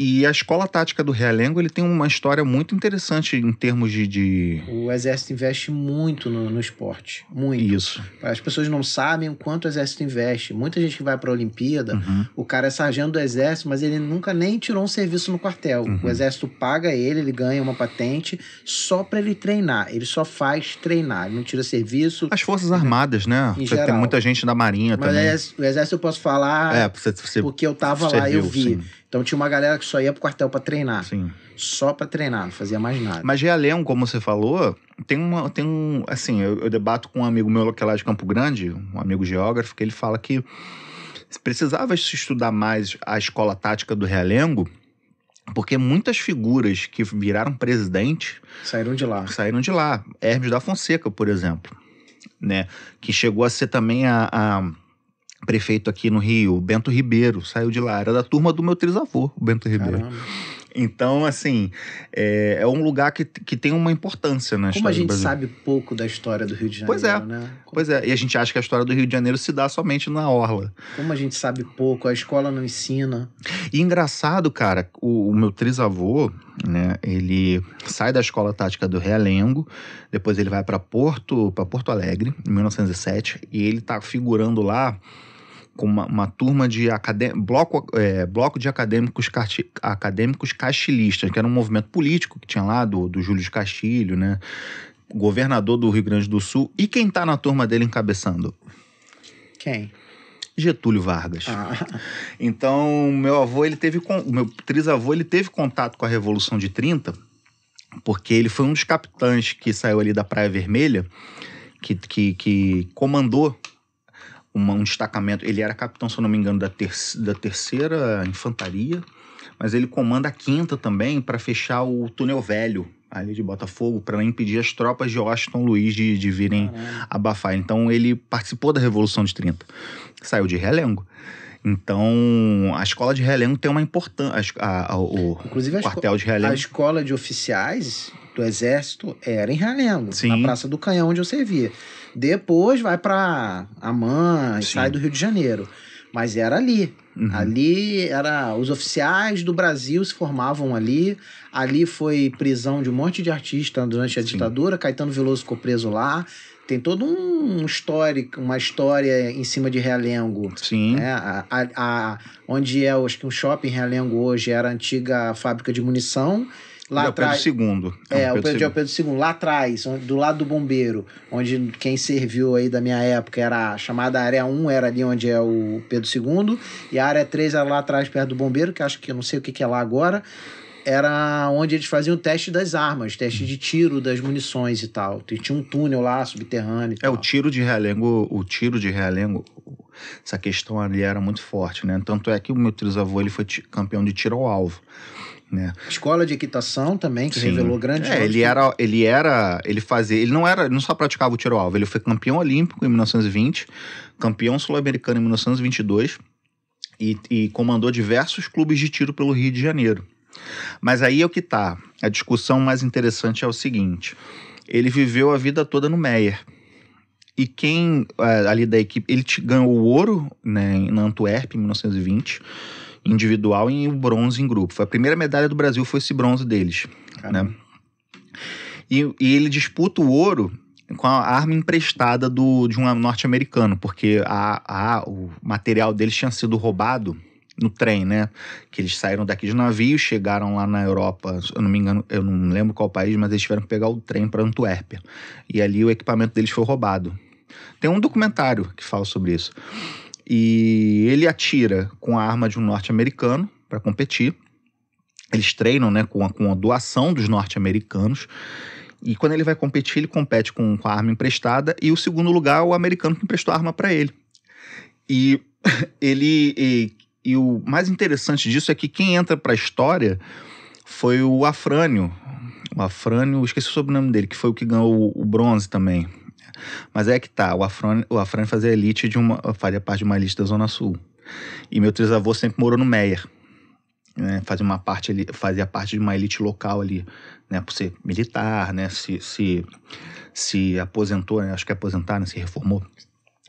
E a escola tática do Realengo ele tem uma história muito interessante em termos de. de... O exército investe muito no, no esporte. Muito. Isso. As pessoas não sabem o quanto o exército investe. Muita gente que vai para a Olimpíada, Uhum. o cara é sargento do exército, mas ele nunca nem tirou um serviço no quartel. Uhum. O exército paga ele, ele ganha uma patente só para ele treinar. Ele só faz treinar, ele não tira serviço. As Forças Armadas, né? Em tem muita gente da Marinha Mas também. o exército- o exército eu posso falar É, você, você porque eu tava lá e eu serviu, vi. sim, Então tinha uma galera que só ia pro quartel para treinar. sim. Só para treinar, não fazia mais nada. Mas Realengo, como você falou, tem uma. Tem um. Assim, eu, eu debato com um amigo meu que é lá de Campo Grande, um amigo geógrafo, que ele fala que precisava se estudar mais a escola tática do Realengo, porque muitas figuras que viraram presidente Saíram de lá. saíram de lá. Hermes da Fonseca, por exemplo, né? Que chegou a ser também a, a prefeito aqui no Rio, Bento Ribeiro, saiu de lá. Era da turma do meu trisavô, o Bento Ribeiro. Caramba. Então, assim, é, é um lugar que, que tem uma importância na Como a gente sabe pouco da história do Rio de Janeiro, Pois é. né? Pois é, e a gente acha que a história do Rio de Janeiro se dá somente na Orla. Como a gente sabe pouco, a escola não ensina. E engraçado, cara, o, o meu trisavô, né, ele sai da escola tática do Realengo, depois ele vai para Porto, para Porto Alegre, em 1907, e ele tá figurando lá com uma, uma turma de acadê- bloco, é, bloco de acadêmicos, casti- acadêmicos castilistas, que era um movimento político que tinha lá do, do Júlio de Castilho, né? Governador do Rio Grande do Sul. E quem tá na turma dele encabeçando? Quem? Getúlio Vargas. Ah, Então, meu avô, ele teve con- o meu trisavô, ele teve contato com a Revolução de 30, porque ele foi um dos capitães que saiu ali da Praia Vermelha, que, que, que comandou uma- um destacamento. Ele era capitão, se eu não me engano, da, ter, da terceira infantaria, mas ele comanda a quinta também para fechar o túnel velho ali de Botafogo, para impedir as tropas de Washington Luiz de, de virem caramba. abafar. Então ele participou da Revolução de 30. Saiu de Realengo. Então, a escola de Realengo tem uma importância. O Inclusive, a, quartel de a Realengo. escola de oficiais do Exército era em Realengo, Sim. na Praça do Canhão, onde eu servia. Depois vai para Amã Sim. sai do Rio de Janeiro. Mas era ali. Uhum. Ali era. Os oficiais do Brasil se formavam ali. Ali foi prisão de um monte de artistas durante a Sim. ditadura. Caetano Veloso ficou preso lá. Tem todo um histórico, uma história em cima de Realengo. Sim. né? A, a- a- onde é, acho que um shopping Realengo hoje era a antiga fábrica de munição. Lá é atrás. Pedro II. É, o Pedro Pedro, é Pedro II, lá atrás, do lado do bombeiro, onde quem serviu aí da minha época era a chamada área 1, era ali onde é o Pedro II, e a área 3 era lá atrás, perto do bombeiro, que acho que eu não sei o que, que é lá agora, era onde eles faziam o teste das armas, teste de tiro das munições e tal. Tinha um túnel lá, subterrâneo e É, tal. o tiro de Realengo, o tiro de Realengo, essa questão ali era muito forte, né? Tanto é que o meu trisavô ele foi campeão de tiro ao alvo, né? Escola de equitação também, que Sim. revelou grandes É, ele era, ele era, ele fazia, ele não era, ele não só praticava o tiro alvo, ele foi campeão olímpico em 1920, campeão sul-americano em 1922 e, e comandou diversos clubes de tiro pelo Rio de Janeiro. Mas aí é o que tá. A discussão mais interessante é o seguinte: ele viveu a vida toda no Meyer. E quem eh, ali da equipe, ele ganhou o ouro né, na Antuérpia em 1920, individual e o bronze em grupo. Foi a primeira medalha do Brasil, foi esse bronze deles né? E, e ele disputa o ouro com a arma emprestada do, de um norte-americano, porque a, a, o material deles tinha sido roubado no trem, né? Que eles saíram daqui de navio, chegaram lá na Europa, eu não me engano, eu não lembro qual país, mas eles tiveram que pegar o trem para Antuérpia. E ali o equipamento deles foi roubado. Tem um documentário que fala sobre isso. E ele atira com a arma de um norte-americano para competir. Eles treinam né, com, a, com a doação dos norte-americanos. E quando ele vai competir, ele compete com, com a arma emprestada. E o segundo lugar, o americano que emprestou a arma para ele. E ele. E, e o mais interessante disso é que quem entra para a história foi o Afrânio. O Afrânio, esqueci o sobrenome dele, que foi o que ganhou o, o bronze também. Mas é que tá, o Afrânio, o Afrânio fazia elite de uma. fazia parte de uma elite da Zona Sul. E meu trisavô sempre morou no Meyer. Né, fazia uma parte ali, fazia parte de uma elite local ali, né, por ser militar, né, se, se, se aposentou, né, acho que é aposentar, né, se reformou,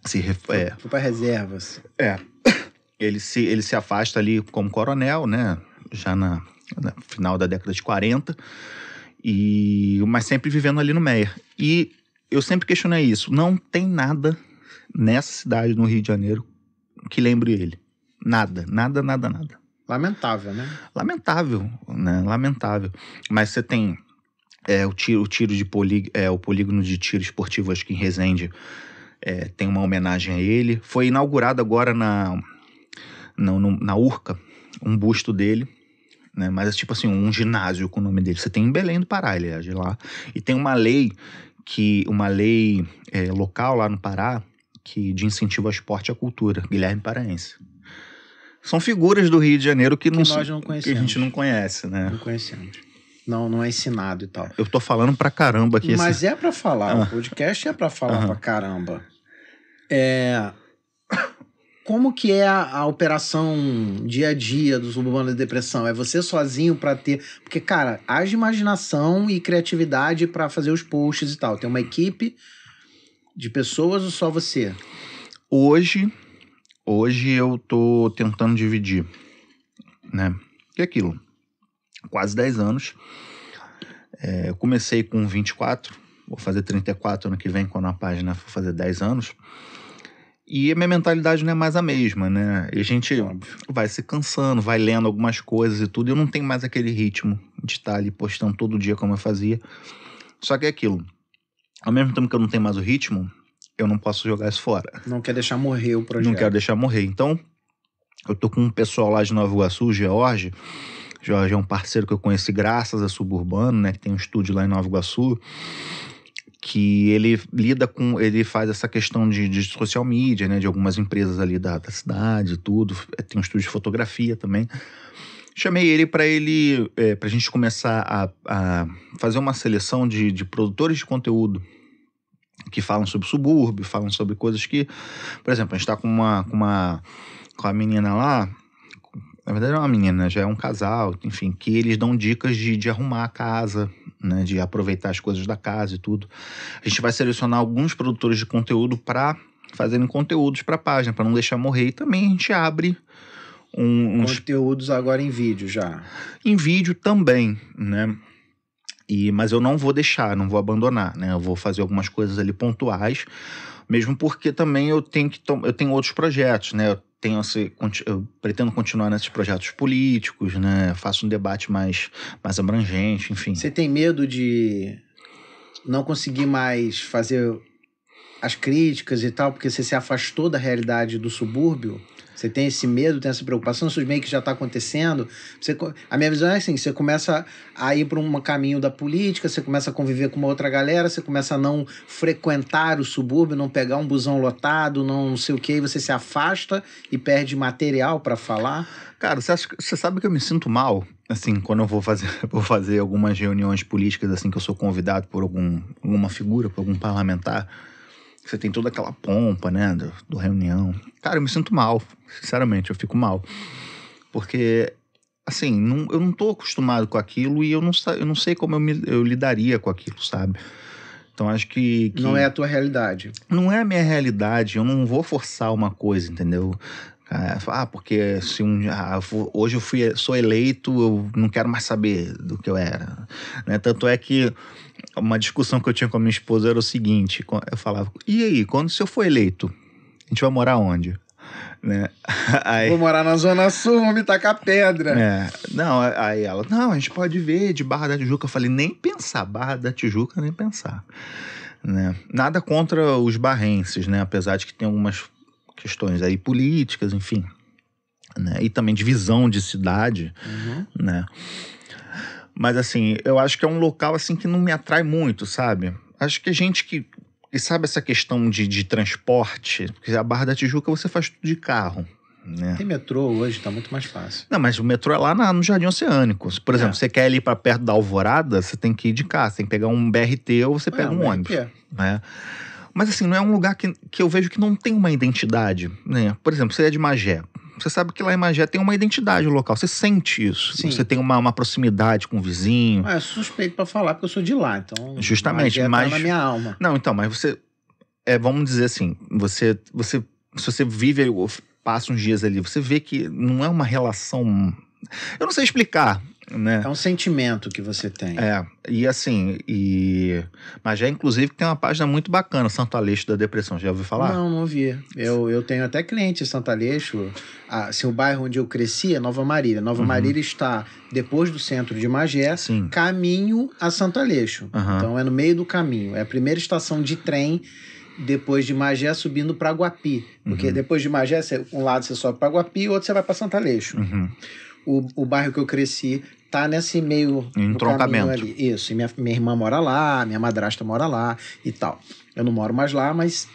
se ref- é, Foi para reservas. é. Ele se, ele se afasta ali como coronel, né? já na, na final da década de 40, e, mas sempre vivendo ali no Meia. E eu sempre questionei isso. Não tem nada nessa cidade, no Rio de Janeiro, que lembre ele. Nada, nada, nada, nada. Lamentável, né? Lamentável, né? Lamentável. Mas você tem é, o tiro, o tiro de polí, é, o polígono de tiro esportivo, acho que em Resende, é, tem uma homenagem a ele. Foi inaugurado agora na, na, na Urca, um busto dele. Né? Mas é tipo assim, um ginásio com o nome dele. Você tem em Belém do Pará, ele é de lá. E tem uma lei que uma lei é, local lá no Pará que de incentivo ao esporte e à cultura, Guilherme Paraense. São figuras do Rio de Janeiro que, Que não, nós não que a conhecemos. gente não conhece, né? Não conhecemos. Não, não é ensinado e tal. Eu tô falando pra caramba aqui. Mas esse- é pra falar, Ah. o podcast é pra falar Aham. pra caramba. É. Como que é a, a operação dia a dia do Suburbano da Depressão? É você sozinho pra ter. Porque, cara, haja imaginação e criatividade pra fazer os posts e tal. Tem uma equipe de pessoas ou só você? Hoje, hoje eu tô tentando dividir, né? Que é aquilo? Quase 10 anos. É, comecei com 24, vou fazer 34 ano que vem, quando a página for fazer 10 anos. E a minha mentalidade não é mais a mesma, né? E a gente Óbvio. vai se cansando, vai lendo algumas coisas e tudo. e Eu não tenho mais aquele ritmo de estar ali postando todo dia como eu fazia. Só que é aquilo. Ao mesmo tempo que eu não tenho mais o ritmo, eu não posso jogar isso fora. Não quer deixar morrer o projeto. Não quero deixar morrer. Então, eu tô com um pessoal lá de Nova Iguaçu, o George. George é um parceiro que eu conheci graças a Suburbano, né? Que tem um estúdio lá em Nova Iguaçu. Que ele lida com. Ele faz essa questão de, de social media, né? De algumas empresas ali da, da cidade tudo. É, Tem um estúdio de fotografia também. Chamei ele para ele. É, pra gente começar a, a fazer uma seleção de, de produtores de conteúdo que falam sobre subúrbio, falam sobre coisas que. Por exemplo, a gente tá com uma, com uma com a menina lá, na verdade não é uma menina, já é um casal, enfim, que eles dão dicas de, de arrumar a casa, né, de aproveitar as coisas da casa e tudo. A gente vai selecionar alguns produtores de conteúdo para fazerem conteúdos para a página, para não deixar morrer. E também a gente abre um, uns Conteúdos agora em vídeo já. em vídeo também, né? E, mas eu não vou deixar, não vou abandonar, né? Eu vou fazer algumas coisas ali pontuais, mesmo porque também eu tenho que eu tenho outros projetos, né? Eu tenho esse, eu pretendo continuar nesses projetos políticos, né? Faço um debate mais mais abrangente, enfim. Você tem medo de não conseguir mais fazer as críticas e tal, porque você se afastou da realidade do subúrbio? Você tem esse medo, tem essa preocupação, isso meio que já está acontecendo. Você, a minha visão é assim: você começa a ir para um caminho da política, você começa a conviver com uma outra galera, você começa a não frequentar o subúrbio, não pegar um busão lotado, não, sei o que, você se afasta e perde material para falar. Cara, você, acha você sabe que eu me sinto mal, assim, quando eu vou fazer, vou fazer algumas reuniões políticas, assim, que eu sou convidado por algum, alguma figura, por algum parlamentar. Você tem toda aquela pompa, né, do, do reunião. Cara, eu me sinto mal, sinceramente, eu fico mal. Porque, assim, não- eu não tô acostumado com aquilo e eu não, eu não sei como eu, me- eu lidaria com aquilo, sabe? Então acho que, que Não é a tua realidade. não é a minha realidade, eu não vou forçar uma coisa, entendeu? Ah, porque se um, ah, hoje eu fui, sou eleito, eu não quero mais saber do que eu era. Né? Tanto é que uma discussão que eu tinha com a minha esposa era o seguinte: eu falava, e aí, quando se eu for eleito, a gente vai morar onde? Né? Aí, Vou morar na Zona Sul, vou me tacar pedra. é, não, aí ela, não, a gente pode ver de Barra da Tijuca. Eu falei, nem pensar, Barra da Tijuca, nem pensar. Né? Nada contra os barrenses, né? Apesar de que tem algumas questões aí políticas, enfim. Né? E também de visão de cidade, Uhum. né? Mas assim, eu acho que é um local assim que não me atrai muito, sabe? Acho que a gente que, que sabe essa questão de, de transporte, porque a Barra da Tijuca você faz tudo de carro, né? Tem metrô hoje, tá muito mais fácil. Não, mas o metrô é lá na- no Jardim Oceânico. Por exemplo, É. você quer ir pra perto da Alvorada, você tem que ir de carro, você tem que pegar um BRT ou você pega É, um mas ônibus. né? Mas assim, não é um lugar que, que eu vejo que não tem uma identidade. Né? Por exemplo, você é de Magé. Você sabe que lá em Magé tem uma identidade local. Você sente isso. Sim. Você tem uma, uma proximidade com o vizinho. Ah, é suspeito pra falar, porque eu sou de lá, então. Justamente, Magé tá mas- na minha alma. Não, então, mas você. É, vamos dizer assim, você, você. Se você vive, passa uns dias ali, você vê que não é uma relação Eu não sei explicar, né? É um sentimento que você tem. É, e assim, e. Mas já inclusive tem uma página muito bacana, Santo Aleixo da Depressão. Já ouviu falar? Não, não vi. Eu, eu tenho até cliente em Santo Aleixo. Assim, o bairro onde eu cresci é Nova Marília. Nova Uhum. Marília está depois do centro de Magé, Sim. caminho a Santo Aleixo. Aham. Então é no meio do caminho. É a primeira estação de trem depois de Magé subindo para Guapi. Porque Uhum. depois de Magé, um lado você sobe para Guapi e outro você vai para Santo Aleixo. Uhum. O, o bairro que eu cresci tá nesse meio entroncamento. ali. Isso, e minha, minha irmã mora lá, minha madrasta mora lá e tal. Eu não moro mais lá, mas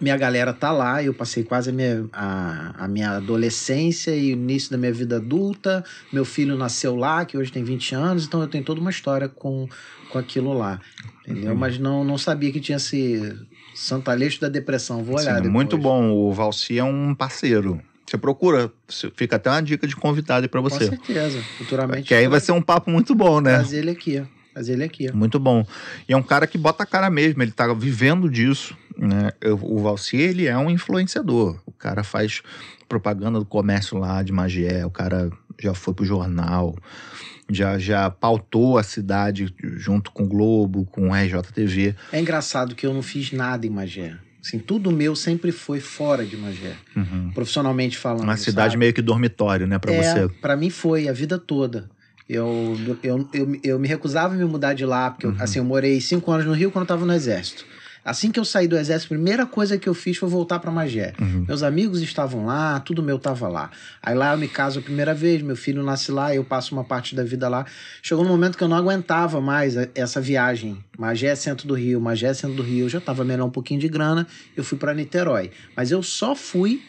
minha galera tá lá. Eu passei quase a minha, a, a minha adolescência e o início da minha vida adulta. Meu filho nasceu lá, que hoje tem 20 anos, então eu tenho toda uma história com, com aquilo lá. Entendeu? Uhum. Mas não, não sabia que tinha esse Santo Aleixo da Depressão. Vou olhar Sim, muito bom. O Valci é um parceiro. Você procura, fica até uma dica de convidado aí pra Com você. certeza. Futuramente. Que aí vai ser um papo muito bom, né? Trazer ele aqui. Trazer ele aqui. Muito bom. E é um cara que bota a cara mesmo, ele tá vivendo disso, né? Eu- O Valci, ele é um influenciador. O cara faz propaganda do comércio lá de Magé, o cara já foi pro jornal, já, já pautou a cidade junto com o Globo, com o RJTV. É engraçado que eu não fiz nada em Magé. Assim, tudo meu sempre foi fora de Magé, Uhum. profissionalmente falando. Uma cidade sabe? meio que dormitório, né, pra é, você. Pra mim foi a vida toda. Eu, eu, eu, eu me recusava a me mudar de lá, porque eu, Uhum. assim, eu morei cinco anos no Rio quando eu tava no Exército. Assim que eu saí do Exército, a primeira coisa que eu fiz foi voltar pra Magé. Uhum. Meus amigos estavam lá, tudo meu tava lá. Aí lá eu me caso a primeira vez, meu filho nasce lá, eu passo uma parte da vida lá. Chegou um momento que eu não aguentava mais essa viagem. Magé, centro do Rio, Magé, centro do Rio. Eu já tava melhor um pouquinho de grana, eu fui para Niterói. Mas eu só fui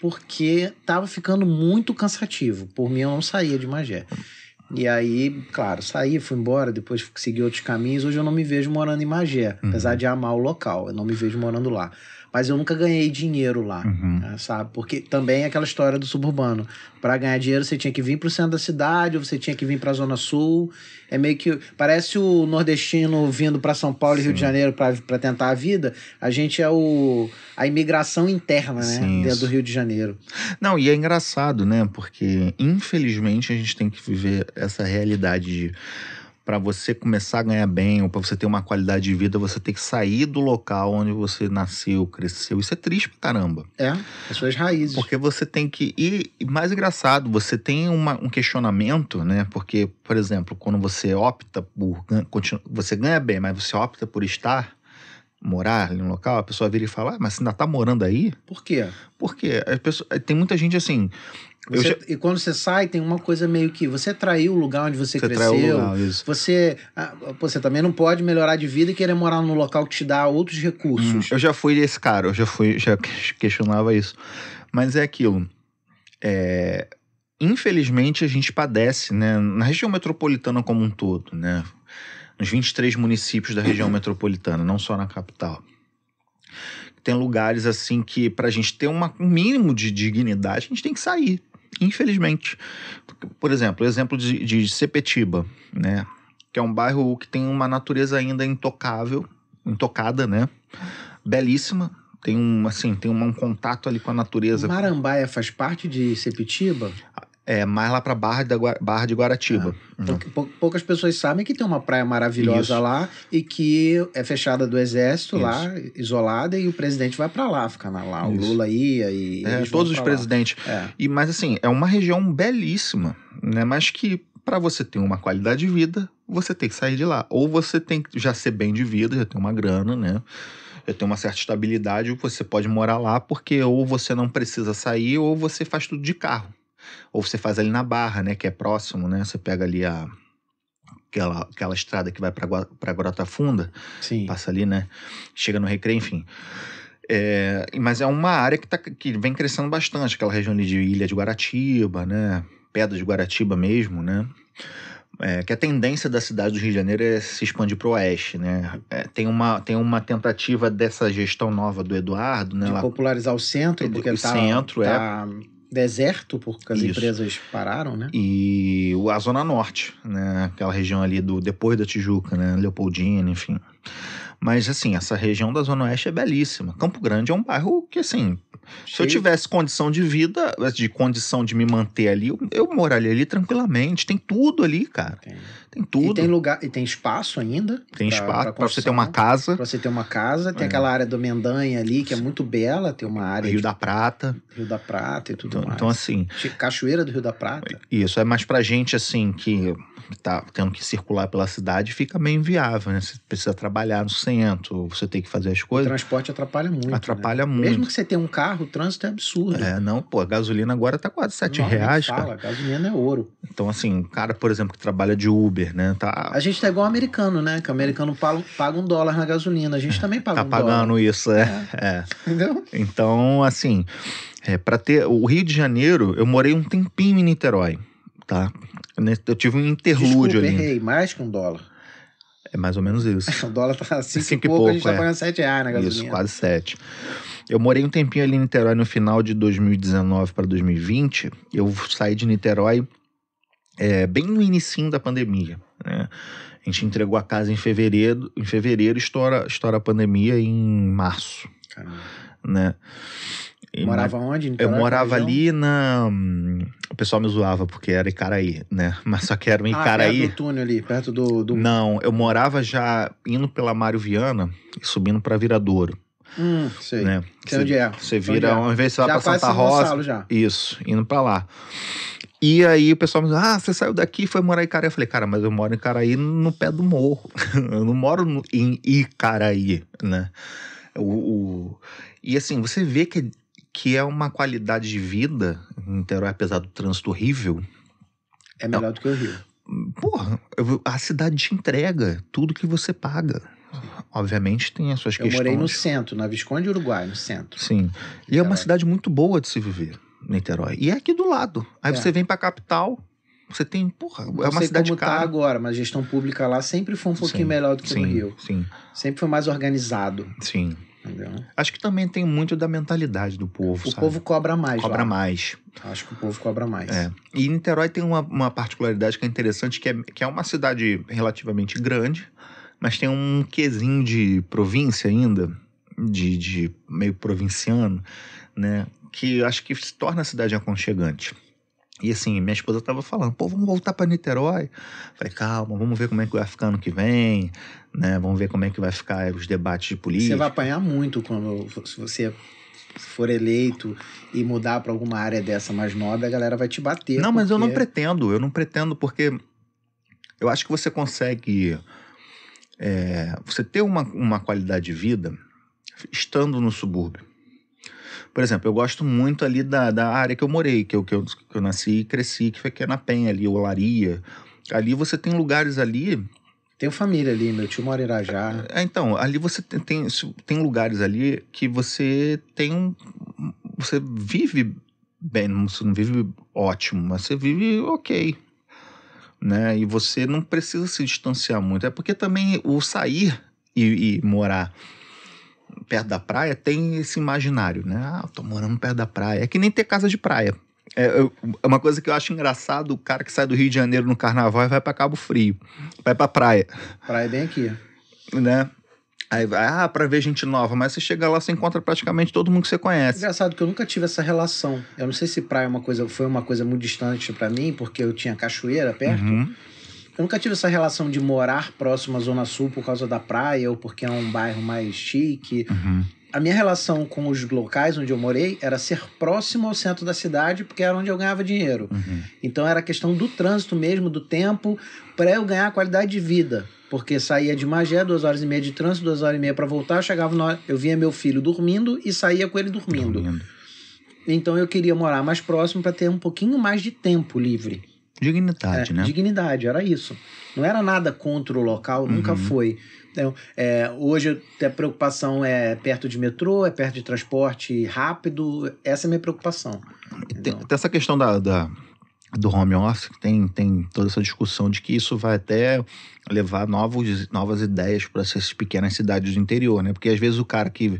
porque tava ficando muito cansativo. Por mim, eu não saía de Magé. E aí, claro, saí, fui embora, depois segui outros caminhos. Hoje eu não me vejo morando em Magé, Uhum. apesar de amar o local. Eu não me vejo morando lá. Mas eu nunca ganhei dinheiro lá. Uhum. né, sabe? Porque também é aquela história do suburbano. Para ganhar dinheiro, você tinha que vir pro centro da cidade, ou você tinha que vir pra Zona Sul. É meio que. Parece o nordestino vindo para São Paulo e Rio de. Janeiro para tentar a vida. A gente é o a imigração interna, né? Sim, dentro do Rio de Janeiro. Não, e é engraçado, né? Porque, infelizmente, a gente tem que viver essa realidade de. Pra você começar a ganhar bem, ou pra você ter uma qualidade de vida, você tem que sair do local onde você nasceu, cresceu. Isso é triste pra caramba. É, as suas raízes. Porque você tem que. E mais engraçado, você tem uma- um questionamento, né? Porque, por exemplo, quando você opta por. Você ganha bem, mas você opta por estar, morar ali no local, a pessoa vira e fala: ah, mas você ainda tá morando aí? Por quê? Porque as pessoas, tem muita gente assim. Você- já- E quando você sai, tem uma coisa meio que você traiu o lugar onde você, Você cresceu. lugar, isso. Você, ah, você também não pode melhorar de vida e querer morar num local que te dá outros Hum, recursos. eu já fui esse cara, eu já fui, já questionava isso. Mas é aquilo. é, infelizmente a gente padece, né? Na região metropolitana como um todo, né? Nos 23 municípios da região metropolitana, não só na capital. Tem lugares assim que, pra gente ter uma- um mínimo de dignidade, a gente tem que sair. Infelizmente. Por exemplo, exemplo de, de Sepetiba, né? Que é um bairro que tem uma natureza ainda intocável, intocada, né? belíssima. Tem um, assim, tem um, um contato ali com a natureza. Marambaia faz parte de Sepitiba? É mais lá pra Barra, da, Barra de Guaratiba. Uhum. Porque pou- poucas pessoas sabem que tem uma praia maravilhosa Isso. lá e que é fechada do exército Isso. lá, isolada, e o presidente vai pra lá, fica na- lá. O Isso. Lula ia e. É, todos os lá. presidentes. É. E, mas assim, é uma região belíssima, né? Mas que para você ter uma qualidade de vida, você tem que sair de lá. Ou você tem que já ser bem de vida, já ter uma grana, né? Já ter uma certa estabilidade, você pode morar lá, porque ou você não precisa sair, ou você faz tudo de carro. Ou você faz ali na Barra, né? Que é próximo, né? Você pega ali a. Aquela, aquela estrada que vai para Grota Funda, Sim. passa ali, né? Chega no Recreio, enfim. É, mas é uma área que, tá, que vem crescendo bastante, aquela região ali de Ilha de Guaratiba, né? Pedra de Guaratiba mesmo, né? É, que a tendência da cidade do Rio de Janeiro é se expandir para o oeste, né? É, tem, uma, tem uma tentativa dessa gestão nova do Eduardo, né? De lá- popularizar o centro, O porque tá, centro, é. Deserto, porque as Isso. empresas pararam, né? e a Zona Norte, né? Aquela região ali do depois da Tijuca, né? Leopoldina, enfim. Mas, assim, essa região da Zona Oeste é belíssima. Campo Grande é um bairro que, assim, se eu Cheio- tivesse condição de vida, de condição de me manter ali, eu, eu moraria ali tranquilamente. Tem tudo ali, cara. Tem. Tem tudo. E tem lugar, e tem espaço ainda. Tem pra- espaço pra para você ter uma casa. Pra você ter uma casa. Tem É. aquela área do Mendanha ali, que é muito bela. Tem uma área Rio de da Prata. Rio da Prata e tudo Então, mais. então, assim, Cachoeira do Rio da Prata. isso é mais pra gente, assim, que tá tendo que circular pela cidade, fica meio inviável, né? Você precisa trabalhar no centro, você tem que fazer as O coisas. transporte atrapalha muito. Atrapalha né? muito. Mesmo que você tenha um carro, o trânsito é absurdo. É, não, pô, a gasolina agora tá quase 7 Não, reais, fala, cara. gasolina é ouro. Então, assim, um cara, por exemplo, que trabalha de Uber, né? Tá, A gente tá igual americano, né? Que o americano paga, um dólar na gasolina. A gente também paga tá um pagando dólar. isso, é. é. Entendeu? Então, assim, é, para ter. O Rio de Janeiro, eu morei um tempinho em Niterói, tá? Eu tive um interlúdio Desculpa, ali. errei. Mais que um dólar. É mais ou menos isso. O dólar tá Cinco e e pouco, a gente pouco, tá é. pagando 7 reais na gasolina. Isso, quase sete. Eu morei um tempinho ali em Niterói no final de 2019 para 2020. Eu saí de Niterói é, bem no inicinho da pandemia. Né? A gente entregou a casa em fevereiro, em fevereiro estoura, estoura a pandemia em março, Caramba. né? E Morava onde? Em Eu morava ali na. O pessoal me zoava porque era Icaraí, né? Mas só que era um Ah, Icaraí. perto do túnel ali, perto do... do... Não, eu morava já indo pela Mário Viana e subindo para Viradouro, Hum, sei. né? Sei onde é. Você vira, onde é. ao invés de você vai Já pra Santa Rosa. Gonçalo já. Isso, indo pra lá. E aí o pessoal me diz, ah, você saiu daqui e foi morar em Icaraí. Eu falei, cara, mas eu moro em Icaraí no pé do morro. eu não moro no- em Icaraí, né? O, o- E assim, você vê que, que é uma qualidade de vida em Niterói, apesar do trânsito horrível. É melhor do que o Rio. Porra, eu- a cidade te entrega tudo que você paga. Obviamente tem as suas Eu questões. morei no centro, na Visconde Uruguai, no centro. Sim. E é uma cidade muito boa de se viver, Niterói. E é aqui do lado. Aí É. você vem pra capital, você tem, porra, é Não uma sei cidade como tá cara. agora, mas a gestão pública lá sempre foi um pouquinho Sim, melhor do que sim, no Rio. Sim, Sempre foi mais organizado, sim. entendeu? Acho que também tem muito da mentalidade do povo, O sabe? povo cobra mais cobra lá. mais. Acho que o povo cobra mais. É. E Niterói tem uma, uma particularidade que é interessante, que é, que é uma cidade relativamente grande, mas tem um quesinho de província ainda, de, de meio provinciano, né? Que eu acho que se torna a cidade aconchegante. E assim, minha esposa tava falando, pô, vamos voltar para Niterói. Falei, calma, vamos ver como é que vai ficar ano que vem, né? Vamos ver como é que vai ficar os debates de política. Você vai apanhar muito quando se você for eleito e mudar para alguma área dessa mais nobre, a galera vai te bater. Não, mas eu não porque- pretendo, eu não pretendo porque eu acho que você consegue é, você ter uma, uma qualidade de vida estando no subúrbio. Por exemplo, eu gosto muito ali da, da área que eu morei, que eu, que, eu, que eu nasci e cresci, que foi que é na Penha ali, Olaria. Ali você tem lugares ali. Tenho família ali, meu tio mora em Irajá. É, então, ali você tem, tem, tem lugares ali que você tem um. Você vive bem, você não vive ótimo, mas você vive ok. Né? E você não precisa se distanciar muito. É porque também o sair e, e morar perto da praia tem esse imaginário, né? Ah, eu tô morando perto da praia. É que nem ter casa de praia. É, é uma coisa que eu acho engraçado, o cara que sai do Rio de Janeiro no carnaval e vai para Cabo Frio, vai pra praia, Praia é bem aqui. né? Aí vai, ah, pra ver gente nova, mas você chega lá, você encontra praticamente todo mundo que você conhece. Engraçado que eu nunca tive essa relação. Eu não sei se praia é uma coisa, foi uma coisa muito distante para mim, porque eu tinha cachoeira perto. Uhum. Eu nunca tive essa relação de morar próximo à Zona Sul por causa da praia ou porque é um bairro mais chique. Uhum. A minha relação com os locais onde eu morei era ser próximo ao centro da cidade, porque era onde eu ganhava dinheiro. Uhum. Então era questão do trânsito mesmo, do tempo, para eu ganhar qualidade de vida. Porque saía de Magé, duas horas e meia de trânsito, duas horas e meia para voltar, eu chegava na hora, eu via meu filho dormindo e saía com ele dormindo. Dormindo. Então eu queria morar mais próximo para ter um pouquinho mais de tempo livre. Dignidade, É, né? Dignidade, era isso. Não era nada contra o local, nunca Uhum. foi. Então, é, hoje a preocupação é perto de metrô, é perto de transporte rápido. Essa é a minha preocupação. Tem, tem essa questão da, da- do home office, que tem, tem toda essa discussão de que isso vai até levar novos, novas ideias para essas pequenas cidades do interior, né? Porque às vezes o cara que,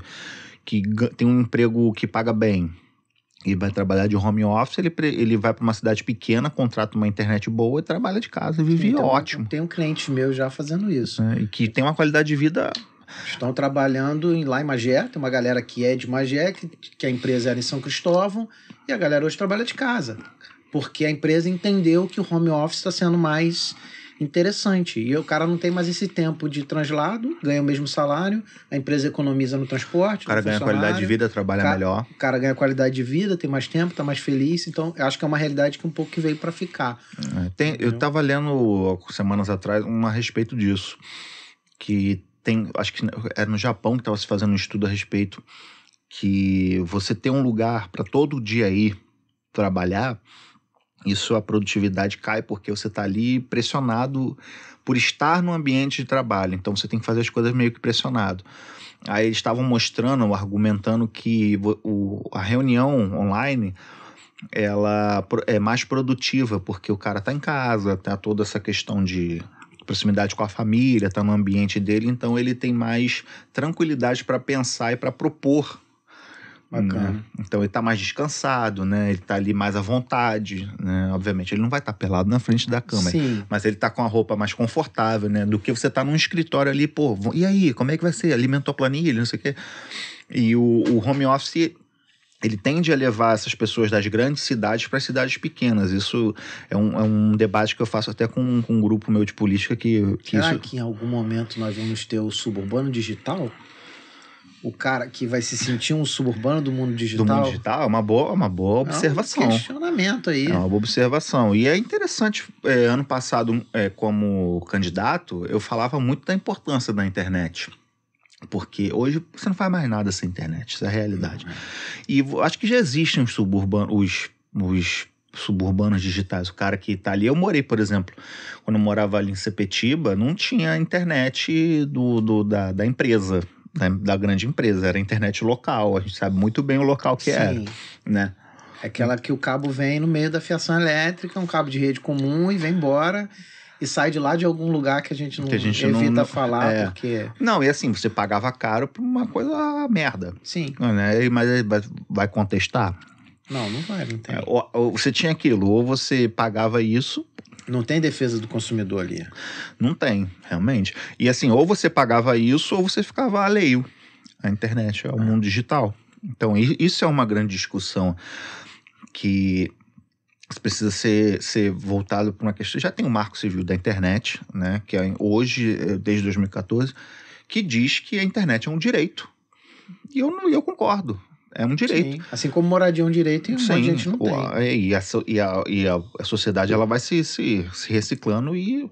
que tem um emprego que paga bem e vai trabalhar de home office, ele, ele vai para uma cidade pequena, contrata uma internet boa e trabalha de casa e vive Então, ótimo. Tem um cliente meu já fazendo isso. né? E que tem uma qualidade de vida Estão trabalhando em, lá em Magé, tem uma galera que é de Magé, que, que a empresa era em São Cristóvão, e a galera hoje trabalha de casa. Porque a empresa entendeu que o home office está sendo mais interessante. E o cara não tem mais esse tempo de translado, ganha o mesmo salário, a empresa economiza no transporte. O cara ganha qualidade de vida, trabalha cara, melhor. O cara ganha qualidade de vida, tem mais tempo, tá mais feliz. Então, eu acho que é uma realidade que um pouco que veio para ficar. É, tem, eu tava lendo semanas atrás um a respeito disso. Que tem, acho que era no Japão que estava se fazendo um estudo a respeito que você ter um lugar para todo dia ir trabalhar isso a produtividade cai porque você está ali pressionado por estar no ambiente de trabalho. Então você tem que fazer as coisas meio que pressionado. Aí eles estavam mostrando, argumentando que o, a reunião online ela é mais produtiva porque o cara está em casa, tá toda essa questão de proximidade com a família, está no ambiente dele, então ele tem mais tranquilidade para pensar e para propor Bacana. Né? Então ele tá mais descansado, né? Ele tá ali mais à vontade, né? Obviamente, ele não vai estar tá pelado na frente da cama, Sim. mas ele tá com a roupa mais confortável, né? Do que você tá num escritório ali, pô, e aí, como é que vai ser? Alimentou a planilha, não sei o quê. E o, o home office ele tende a levar essas pessoas das grandes cidades para cidades pequenas. Isso é um, é um, debate que eu faço até com, com um grupo meu de política que. que Será isso... que em algum momento nós vamos ter o suburbano digital? O cara que vai se sentir um suburbano do mundo digital. Do mundo digital, é uma boa, uma boa observação. É um questionamento aí. É uma boa observação. E é interessante, é, ano passado, é, como candidato, eu falava muito da importância da internet. Porque hoje você não faz mais nada sem internet, isso é a realidade. É. E acho que já existem os suburbanos, os, os suburbanos digitais. O cara que está ali, eu morei, por exemplo, quando eu morava ali em Sepetiba, não tinha internet do, do da, da empresa da, da grande empresa, era internet local, a gente sabe muito bem o local que Sim. era, né? É aquela que o cabo vem no meio da fiação elétrica, um cabo de rede comum e vem embora e sai de lá de algum lugar que a gente não a gente evita não, falar, é. porque... Não, e assim, você pagava caro por uma coisa merda. Sim. Né? Mas vai, vai contestar? Não, não vai, não tem. É, ou, ou, você tinha aquilo, ou você pagava isso não tem defesa do consumidor ali. Não tem, realmente. E assim, ou você pagava isso ou você ficava alheio à internet, ao é. mundo digital. Então, isso é uma grande discussão que precisa ser, ser voltado para uma questão. Já tem o Marco Civil da internet, né, que é hoje, eh, desde 2014, que diz que a internet é um direito. E eu, eu concordo. É um direito. Sim. Assim como moradia é um direito e Sim. um gente não tem. E a, e a, e a, sociedade ela vai se, se, se reciclando e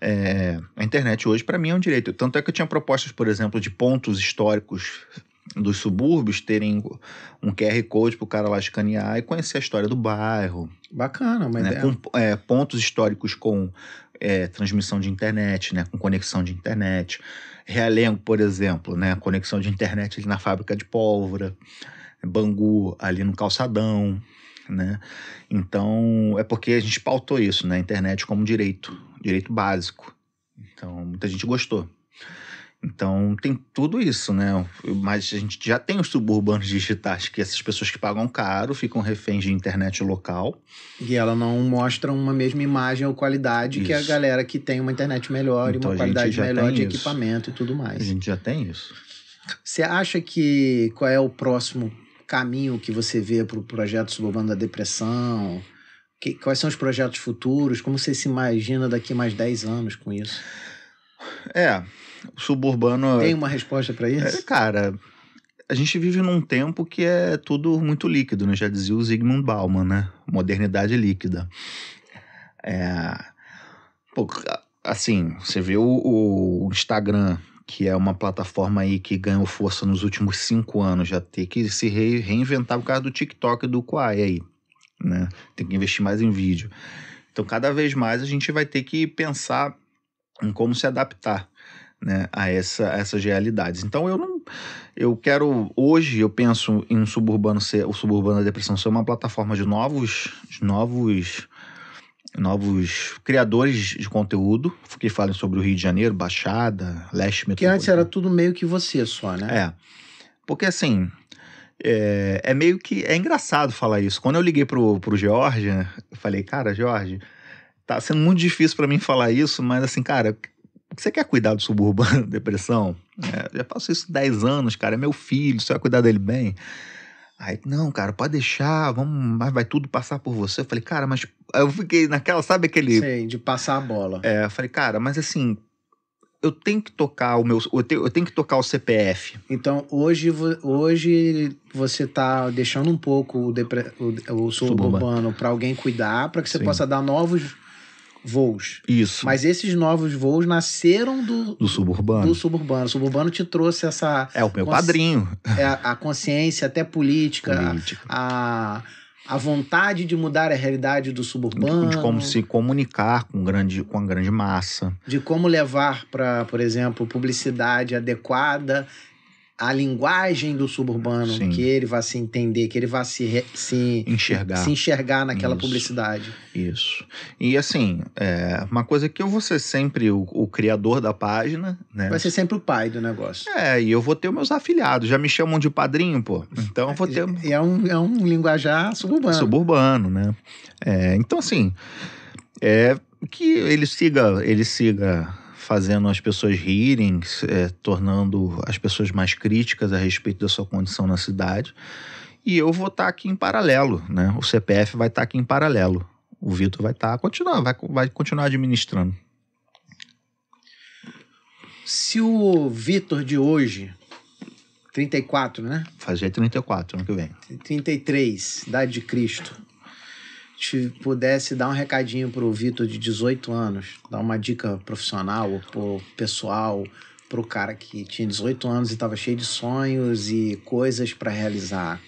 é, a internet hoje para mim é um direito. Tanto é que eu tinha propostas, por exemplo, de pontos históricos dos subúrbios terem um QR Code para o cara lá escanear e conhecer a história do bairro. Bacana, mas né? com é, pontos históricos com é, transmissão de internet, né? com conexão de internet. Realengo, por exemplo, né? conexão de internet ali na fábrica de pólvora. Bangu ali no calçadão, né? Então, é porque a gente pautou isso né? internet como direito, direito básico. Então, muita gente gostou. Então, tem tudo isso, né? Mas a gente já tem os suburbanos digitais, que essas pessoas que pagam caro ficam reféns de internet local. E ela não mostra uma mesma imagem ou qualidade isso. que a galera que tem uma internet melhor então, e uma qualidade melhor de isso. equipamento e tudo mais. A gente já tem isso. Você acha que qual é o próximo caminho que você vê para o projeto Suburbano da Depressão? Que, quais são os projetos futuros? Como você se imagina daqui mais 10 anos com isso? É, o suburbano. Tem uma resposta para isso? É, cara, a gente vive num tempo que é tudo muito líquido, né? Já dizia o Zygmunt Bauman, né? Modernidade líquida. É. Pô, assim, você vê o, o Instagram que é uma plataforma aí que ganhou força nos últimos cinco anos, já ter que se re reinventar por causa do TikTok e do Quai aí, né? Tem que investir mais em vídeo. Então, cada vez mais a gente vai ter que pensar em como se adaptar né, a, essa, a essas realidades. Então, eu não. Eu quero. Hoje, eu penso em um suburbano ser. O suburbano da depressão ser uma plataforma de novos. De novos novos criadores de conteúdo que falem sobre o Rio de Janeiro, Baixada, Leste Metropolitano. Que antes era tudo meio que você só, né? É. Porque assim, é, é, meio que. É engraçado falar isso. Quando eu liguei pro, pro George, eu falei, cara, George, tá sendo muito difícil para mim falar isso, mas assim, cara, você quer cuidar do suburbano, depressão? É, já faço isso 10 anos, cara, é meu filho, você vai cuidar dele bem. Aí, não, cara, pode deixar, vamos, vai, tudo passar por você. Eu falei, cara, mas eu fiquei naquela, sabe aquele. Sei, de passar a bola. É, eu falei, cara, mas assim, eu tenho que tocar o meu. Eu tenho, eu tenho que tocar o CPF. Então, hoje, hoje você tá deixando um pouco o, depre- o, o suburbano para alguém cuidar, para que você Sim. possa dar novos voos. Isso. Mas esses novos voos nasceram do, do suburbano. do suburbano. O suburbano te trouxe essa É o meu padrinho. é, a, consciência, até política, Político. a, a vontade de mudar a realidade do suburbano, De como se comunicar com, grande, com a grande massa. de como levar para, por exemplo, publicidade adequada à linguagem do suburbano, Sim. que ele vá se entender, que ele vá se, se, Enxergar. se enxergar naquela Isso. publicidade. Isso. E assim, é uma coisa que eu vou ser sempre o, o criador da página, né? Vai ser sempre o pai do negócio. É, e eu vou ter meus afiliados. Já me chamam de padrinho, pô. Então eu vou ter E é um, é um linguajar suburbano. suburbano, né? É, então, assim, é que ele siga, ele siga fazendo as pessoas rirem, é, tornando as pessoas mais críticas a respeito da sua condição na cidade. E eu vou estar aqui em paralelo, né? O CPF vai estar aqui em paralelo. O Vitor vai estar continuar, vai, vai continuar administrando. Se o Vitor de hoje, 34, né? Fazer 34 ano que vem. 33, idade de Cristo, te pudesse dar um recadinho pro Vitor de 18 anos, dar uma dica profissional pro pessoal, pro cara que tinha 18 anos e estava cheio de sonhos e coisas para realizar.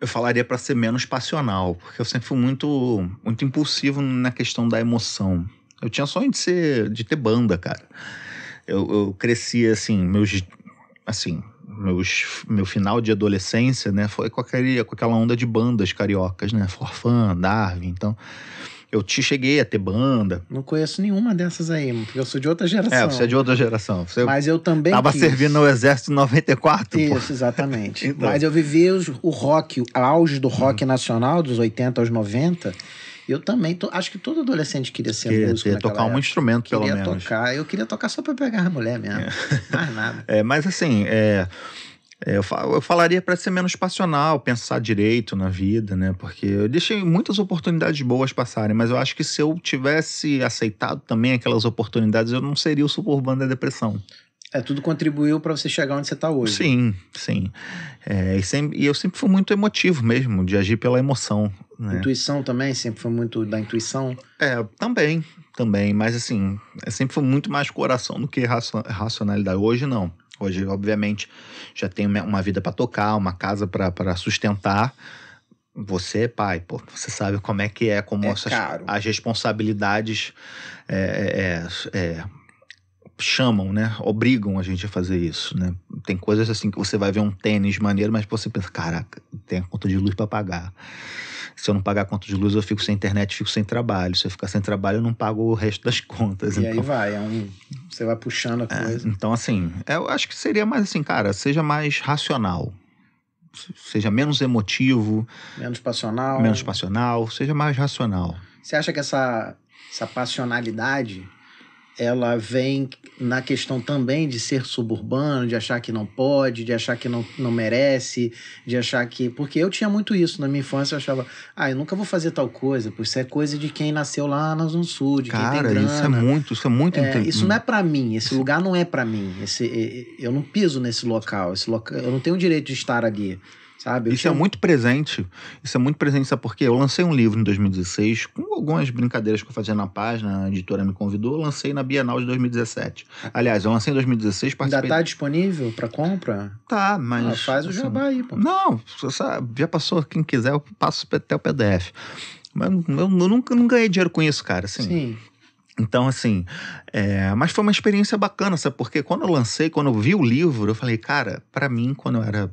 Eu falaria para ser menos passional, porque eu sempre fui muito, muito impulsivo na questão da emoção. Eu tinha sonho de ser, de ter banda, cara. Eu, eu cresci assim, meus, assim, meus, meu final de adolescência, né, foi com, aquele, com aquela onda de bandas cariocas, né, Forfã, Darwin. Então, eu te cheguei a ter banda. Não conheço nenhuma dessas aí, porque eu sou de outra geração. É, você é de outra geração. Você Mas eu também tava quis. servindo no exército em 94, pô. Isso, exatamente. Então. Mas eu vivi os- o rock, o auge do rock nacional, dos 80 aos 90. Eu também, tô- acho que todo adolescente queria ser Queria, músico queria tocar um época. instrumento, pelo Queria menos. tocar, eu queria tocar só pra pegar a mulher mesmo. Mais nada. É, mas assim, é, é, eu, eu falaria para ser menos passional, pensar direito na vida, né? Porque eu deixei muitas oportunidades boas passarem, mas eu acho que se eu tivesse aceitado também aquelas oportunidades, eu não seria o suburbano da depressão. É, tudo contribuiu pra você chegar onde você tá hoje. Sim, sim. É, e, sempre- e eu sempre fui muito emotivo mesmo, de agir pela emoção. Né? Intuição também, sempre foi muito da intuição. É, também, também. Mas assim, é sempre foi muito mais coração do que racio- racionalidade. Hoje não. Hoje, obviamente, já tenho uma- vida para tocar, uma casa para sustentar. Você é pai, pô. Você sabe como é que é, como É essas- caro. as responsabilidades é, é, é, chamam, né? Obrigam a gente a fazer isso, né? Tem coisas assim que você vai ver um tênis maneiro, mas você pensa, caraca, tem a conta de luz para pagar. Se eu não pagar a conta de luz, eu fico sem internet, fico sem trabalho. Se eu ficar sem trabalho, eu não pago o resto das contas. E aí então, vai, é um, você vai puxando a é, coisa. então, assim, eu acho que seria mais assim, cara, seja mais racional. Se- Seja menos emotivo, Menos passional. menos passional, seja mais racional. Você acha que essa, essa passionalidade ela vem na questão também de ser suburbano, de achar que não pode, de achar que não, não merece, de achar que. Porque eu tinha muito isso na minha infância, eu achava, ah, eu nunca vou fazer tal coisa, porque isso é coisa de quem nasceu lá na Zona Sul, de quem Cara, tem grana. isso é muito, isso é muito É, isso não é pra mim, esse lugar não é pra mim. Esse, eu não piso nesse local, esse local, eu não tenho o direito de estar ali, sabe? Isso é tinha- muito presente. Isso é muito presente, sabe por quê? Eu lancei um livro em 2016, com algumas brincadeiras que eu fazia na página, a editora me convidou, eu lancei na Bienal de 2017. Aliás, eu lancei em 2016, Ainda participei... tá disponível pra compra? Tá, mas... Ah, faz o assim, jabá aí, pô. Não, já passou, quem quiser, eu passo até o PDF. Mas eu, nunca não ganhei dinheiro com isso, cara, assim. Sim. Então, assim, é, mas foi uma experiência bacana, sabe? Porque quando eu lancei, quando eu vi o livro, eu falei, cara, pra mim, quando eu era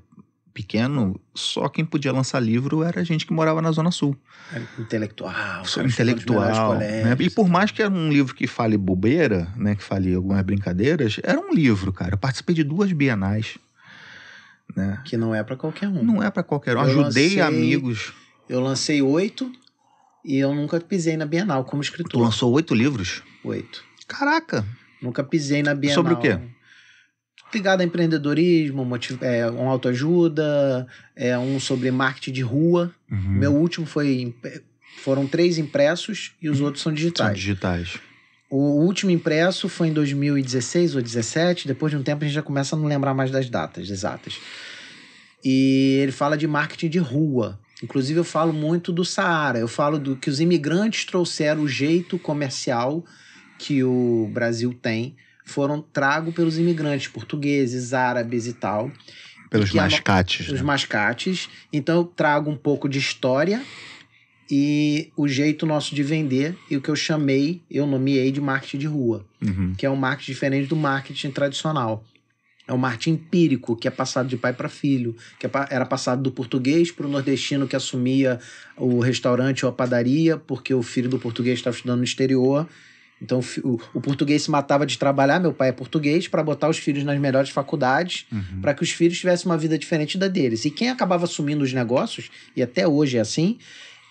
pequeno, só quem podia lançar livro era a gente que morava na Zona Sul. É intelectual. Melhores intelectual. Né? E por mais que era um livro que fale bobeira, né? Que fale algumas brincadeiras, era um livro, cara. Eu participei de duas bienais. Né? Que não é pra qualquer um. Não é pra qualquer um. Eu Ajudei lancei- amigos. Eu lancei oito e eu nunca pisei na Bienal como Tu escritor. lançou oito livros? Oito. Caraca! Nunca pisei na Bienal. Sobre o quê? Ligado a empreendedorismo, motiv... é, um autoajuda, é um sobre marketing de rua. Uhum. Meu último foi. Foram três impressos e os outros são São digitais. digitais. O último impresso foi em 2016 ou 2017. Depois de um tempo a gente já começa a não lembrar mais das datas exatas. E ele fala de marketing de rua. Inclusive eu falo muito do Saara. Eu falo do que os imigrantes trouxeram o jeito comercial que o Brasil tem. Foram trago pelos imigrantes portugueses, árabes e tal Pelos no- mascates. os né? mascates. Então eu trago um pouco de história e o jeito nosso de vender e o que eu chamei, eu nomeei de marketing de rua, Uhum. que é um marketing diferente do marketing tradicional. É um marketing empírico, que é passado de pai para filho, que é era passado do português para o nordestino que assumia o restaurante ou a padaria, porque o filho do português estava estudando no exterior. Então o o, português se matava de trabalhar, meu pai é português, para botar os filhos nas melhores faculdades Uhum. para que os filhos tivessem uma vida diferente da deles. E quem acabava assumindo os negócios, e até hoje é assim,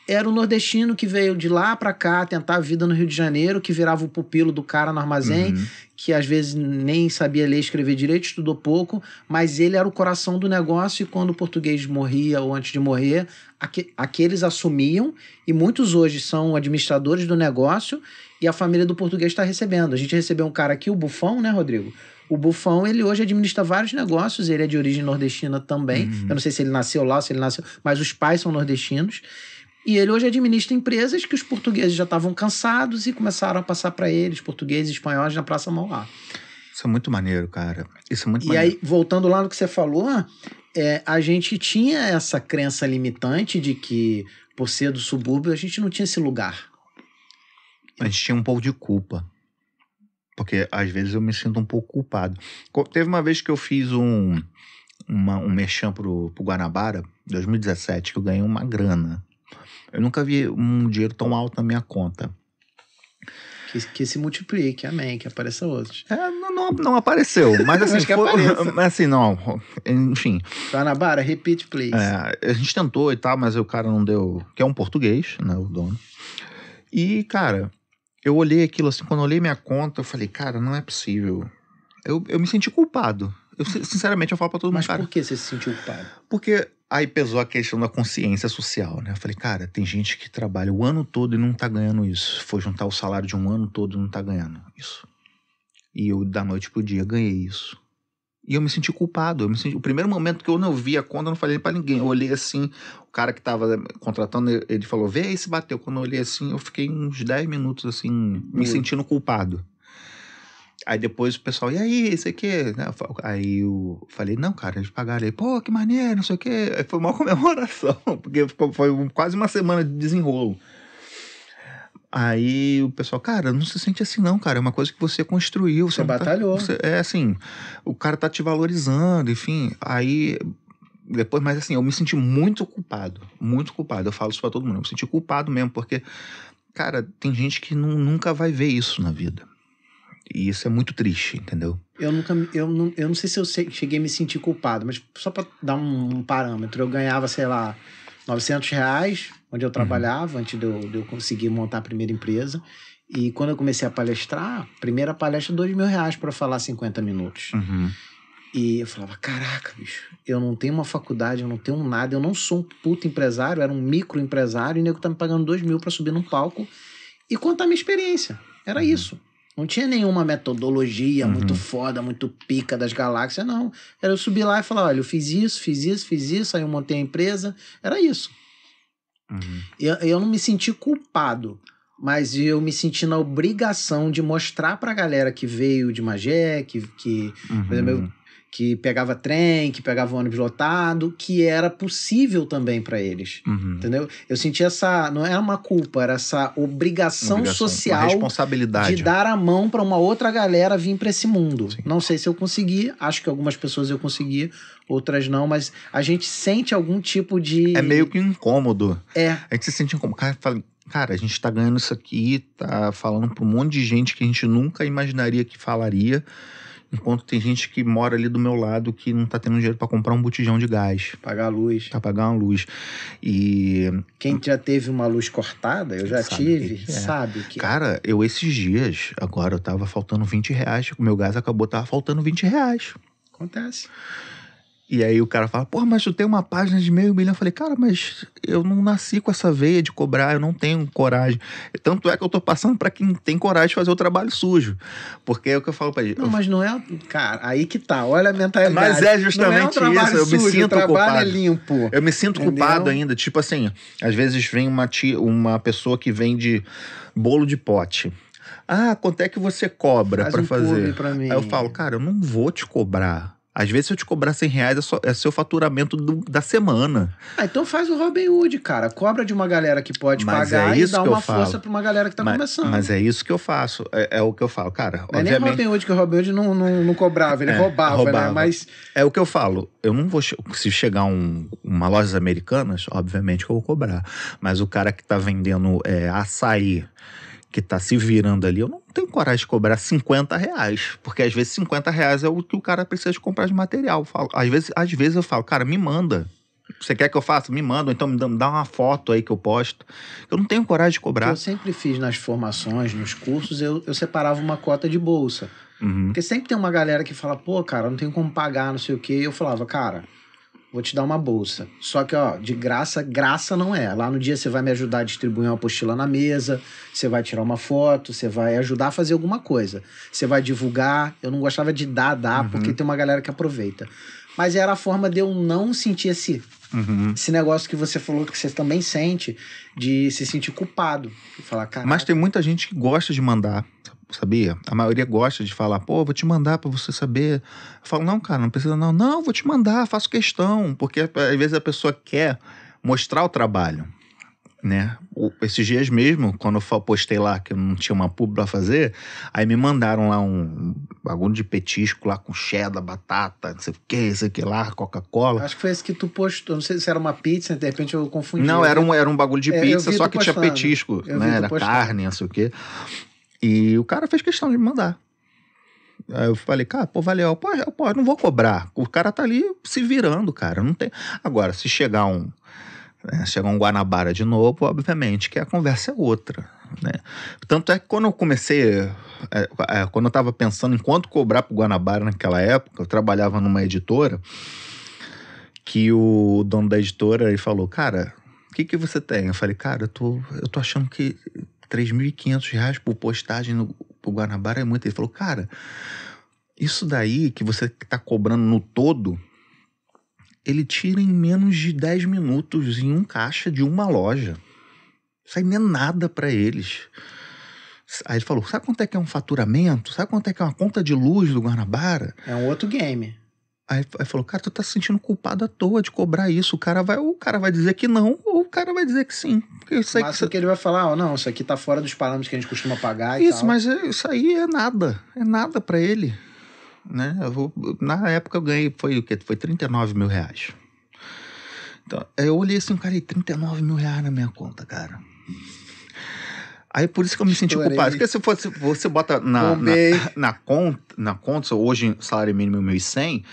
era o nordestino que veio de lá para cá tentar a vida no Rio de Janeiro, que virava o pupilo do cara no armazém, Uhum. que às vezes nem sabia ler e escrever direito, estudou pouco, mas ele era o coração do negócio e quando o português morria ou antes de morrer, aque- aqueles assumiam e muitos hoje são administradores do negócio e a família do português está recebendo. A gente recebeu um cara aqui, o Bufão, né, Rodrigo? O Bufão, ele hoje administra vários negócios, ele é de origem nordestina também. Uhum. Eu não sei se ele nasceu lá, se ele nasceu, mas os pais são nordestinos. E ele hoje administra empresas que os portugueses já estavam cansados e começaram a passar para eles, portugueses e espanhóis, na Praça Mauá. Isso é muito maneiro, cara. Isso é muito E maneiro. aí, voltando lá no que você falou, é, a gente tinha essa crença limitante de que, por ser do subúrbio, a gente não tinha esse lugar. A gente tinha um pouco de culpa. Porque às vezes eu me sinto um pouco culpado. Teve uma vez que eu fiz um, uma, um merchan pro, pro Guanabara, 2017, que eu ganhei uma grana. Eu nunca vi um dinheiro tão alto na minha conta. Que, que se multiplique, amém, que apareça outros. É, não, não, não apareceu, mas assim, que foi- mas assim, não, enfim, Guanabara, repeat, please. é, a gente tentou e tal, mas o cara não deu, que é um português, né, o dono. E, cara, eu olhei aquilo assim, quando eu olhei minha conta, eu falei, cara, não é possível. Eu, eu me senti culpado. Eu, sin- sinceramente, eu falo pra todo mundo, Mas cara, por que você se sentiu culpado? porque aí pesou a questão da consciência social, né? Eu falei, cara, tem gente que trabalha o ano todo e não tá ganhando isso. Foi juntar o salário de um ano todo e não tá ganhando isso. E eu, da noite pro dia, ganhei isso. E eu me senti culpado. Eu me senti... O primeiro momento que eu não vi a conta, eu não falei pra ninguém. Eu olhei assim, o cara que tava contratando, ele falou, vê aí se bateu. Quando eu olhei assim, eu fiquei uns 10 minutos assim, me sentindo culpado. Aí depois o pessoal, e aí, isso aqui? Aí eu falei, não, cara, eles pagaram. Ele, pô, que maneiro, não sei o quê. Aí foi uma comemoração, porque foi quase uma semana de desenrolo. Aí o pessoal, cara, não se sente assim não, cara, é uma coisa que você construiu. Você não tá- batalhou. você- é assim, o cara tá te valorizando, enfim. Aí, depois, mas assim, eu me senti muito culpado, muito culpado. Eu falo isso pra todo mundo, eu me senti culpado mesmo, porque, cara, tem gente que nu- nunca vai ver isso na vida. E isso é muito triste, entendeu? Eu nunca, me- eu não, eu não sei se eu cheguei a me sentir culpado, mas só para dar um, um parâmetro, eu ganhava, sei lá, 900 reais, onde eu trabalhava, antes de eu, de eu conseguir montar a primeira empresa. E quando eu comecei a palestrar, primeira palestra, dois mil reais para falar 50 minutos. Uhum. E eu falava, caraca, bicho, eu não tenho uma faculdade, eu não tenho nada, eu não sou um puto empresário, eu era um micro empresário, e o nego tá me pagando dois mil pra subir num palco e contar minha experiência. Era Uhum. isso. Não tinha nenhuma metodologia Uhum. muito foda, muito pica das galáxias, não. Era eu subir lá e falar, olha, eu fiz isso, fiz isso, fiz isso, aí eu montei a empresa. Era isso. Uhum. Eu, eu não me senti culpado, mas eu me senti na obrigação de mostrar pra galera que veio de Magé, que, que Uhum. exemplo, eu- que pegava trem, que pegava ônibus lotado, que era possível também para eles. Uhum. Entendeu? Eu senti essa. Não era uma culpa, era essa obrigação, Obrigação, social responsabilidade. de dar a mão para uma outra galera vir para esse mundo. Sim. Não sei se eu consegui, acho que algumas pessoas eu consegui, outras não, mas a gente sente algum tipo de. É meio que incômodo. É, A gente se sente incômodo. Cara, fala, cara, a gente tá ganhando isso aqui, tá falando pra um monte de gente que a gente nunca imaginaria que falaria. Enquanto tem gente que mora ali do meu lado que não tá tendo dinheiro para comprar um botijão de gás, Pagar a luz. para pagar uma luz. E, Quem já teve uma luz cortada, eu já Sabe tive, que que é. sabe que. cara, eu esses dias, agora eu tava faltando 20 reais, o meu gás acabou, tava faltando 20 reais. Acontece. E aí o cara fala, pô, mas tu tem uma página de meio milhão. Eu falei, cara, mas eu não nasci com essa veia de cobrar, eu não tenho coragem. Tanto é que eu tô passando pra quem tem coragem de fazer o trabalho sujo. Porque é o que eu falo pra ele. Não, mas não é. Cara, aí que tá. Olha a mentalidade. Mas é justamente não é um isso, eu me sujo, sinto o trabalho culpado. é limpo. Eu me sinto Entendeu? culpado ainda. Tipo assim, às vezes vem uma, tia, uma pessoa que vende bolo de pote. Ah, quanto é que você cobra Faz pra um fazer? pra mim. Aí eu falo, cara, eu não vou te cobrar. Às vezes, se eu te cobrar 100 reais, é, só- é seu faturamento do- da semana. Ah, então faz o Robin Hood, cara. Cobra de uma galera que pode Mas pagar é e dá uma força pra uma galera que tá mas, começando. mas é isso que eu faço. É, é o que eu falo. Cara, Não é nem obviamente. Robin Hood, que o Robin Hood não, não, não cobrava, ele É, roubava, roubava. né? Mas É o que eu falo. Eu não vou. Se chegar um, uma lojas americanas, obviamente que eu vou cobrar. Mas o cara que tá vendendo é, açaí, que tá se virando ali, eu não tenho coragem de cobrar 50 reais. Porque às vezes 50 reais é o que o cara precisa de comprar de material. Falo- às, vezes, às vezes eu falo, cara, me manda. Você quer que eu faça? Me manda. Ou então me dá, uma foto aí que eu posto. Eu não tenho coragem de o que cobrar. eu sempre fiz nas formações, nos cursos, eu, eu separava uma cota de bolsa. Uhum. Porque sempre tem uma galera que fala, pô, cara, não tenho como pagar, não sei o quê. E eu falava, cara, vou te dar uma bolsa. Só que, ó, de graça, graça não é. Lá no dia você vai me ajudar a distribuir uma apostila na mesa, você vai tirar uma foto, você vai ajudar a fazer alguma coisa. Você vai divulgar. Eu não gostava de dar, dar, Uhum. porque tem uma galera que aproveita. Mas era a forma de eu não sentir esse, Uhum. esse negócio que você falou que você também sente, de se sentir culpado. E falar, cara, Mas tem muita gente que gosta de mandar, sabia? A maioria gosta de falar, pô, vou te mandar pra você saber. Eu falo, não, cara, não precisa não. Não, vou te mandar, faço questão. Porque às vezes a pessoa quer mostrar o trabalho, né? O- Esses dias mesmo, quando eu postei lá que eu não tinha uma pub pra fazer, aí me mandaram lá um bagulho de petisco lá com cheddar, batata, não sei o que, isso aqui lá, Coca-Cola. Acho que foi esse que tu postou. Não sei se era uma pizza, de repente eu confundi. Não, era um, era um bagulho de É, pizza, só que tinha postando. petisco, Eu né? Era postando. carne, não sei o quê. E o cara fez questão de me mandar. Aí eu falei, cara, pô, valeu. Pô, eu, pô, eu não vou cobrar. O cara tá ali se virando, cara. Não tem. Agora, se chegar um. Né, chegar um Guanabara de novo, obviamente que a conversa é outra. Né? Tanto é que quando eu comecei. é, é, quando eu tava pensando em quanto cobrar pro Guanabara naquela época, eu trabalhava numa editora que o dono da editora ele falou, cara, o que, que você tem? Eu falei, cara, eu tô, eu tô achando que 3.500 reais por postagem no pro Guanabara é muito. Ele falou, cara, isso daí que você tá cobrando no todo, ele tira em menos de 10 minutos em um caixa de uma loja. Isso aí não é nada para eles. Aí ele falou, sabe quanto é que é um faturamento? Sabe quanto é que é uma conta de luz do Guanabara? É um outro game. Aí, aí falou, cara, tu tá se sentindo culpado à toa de cobrar isso. O cara vai, ou o cara vai dizer que não, ou o cara vai dizer que sim. Isso aí Mas que você- que ele vai falar, ó, não, isso aqui tá fora dos parâmetros que a gente costuma pagar e Isso, mas isso aí é nada. É nada pra ele. Né? Eu vou, na época eu ganhei, foi o quê? Foi 39 mil reais. Então, eu olhei assim, cara, e 39 mil reais na minha conta, cara. Aí por isso que eu me senti Estourei. culpado. Porque se fosse, você bota na, na, na conta, na conta, hoje salário mínimo é 1.100,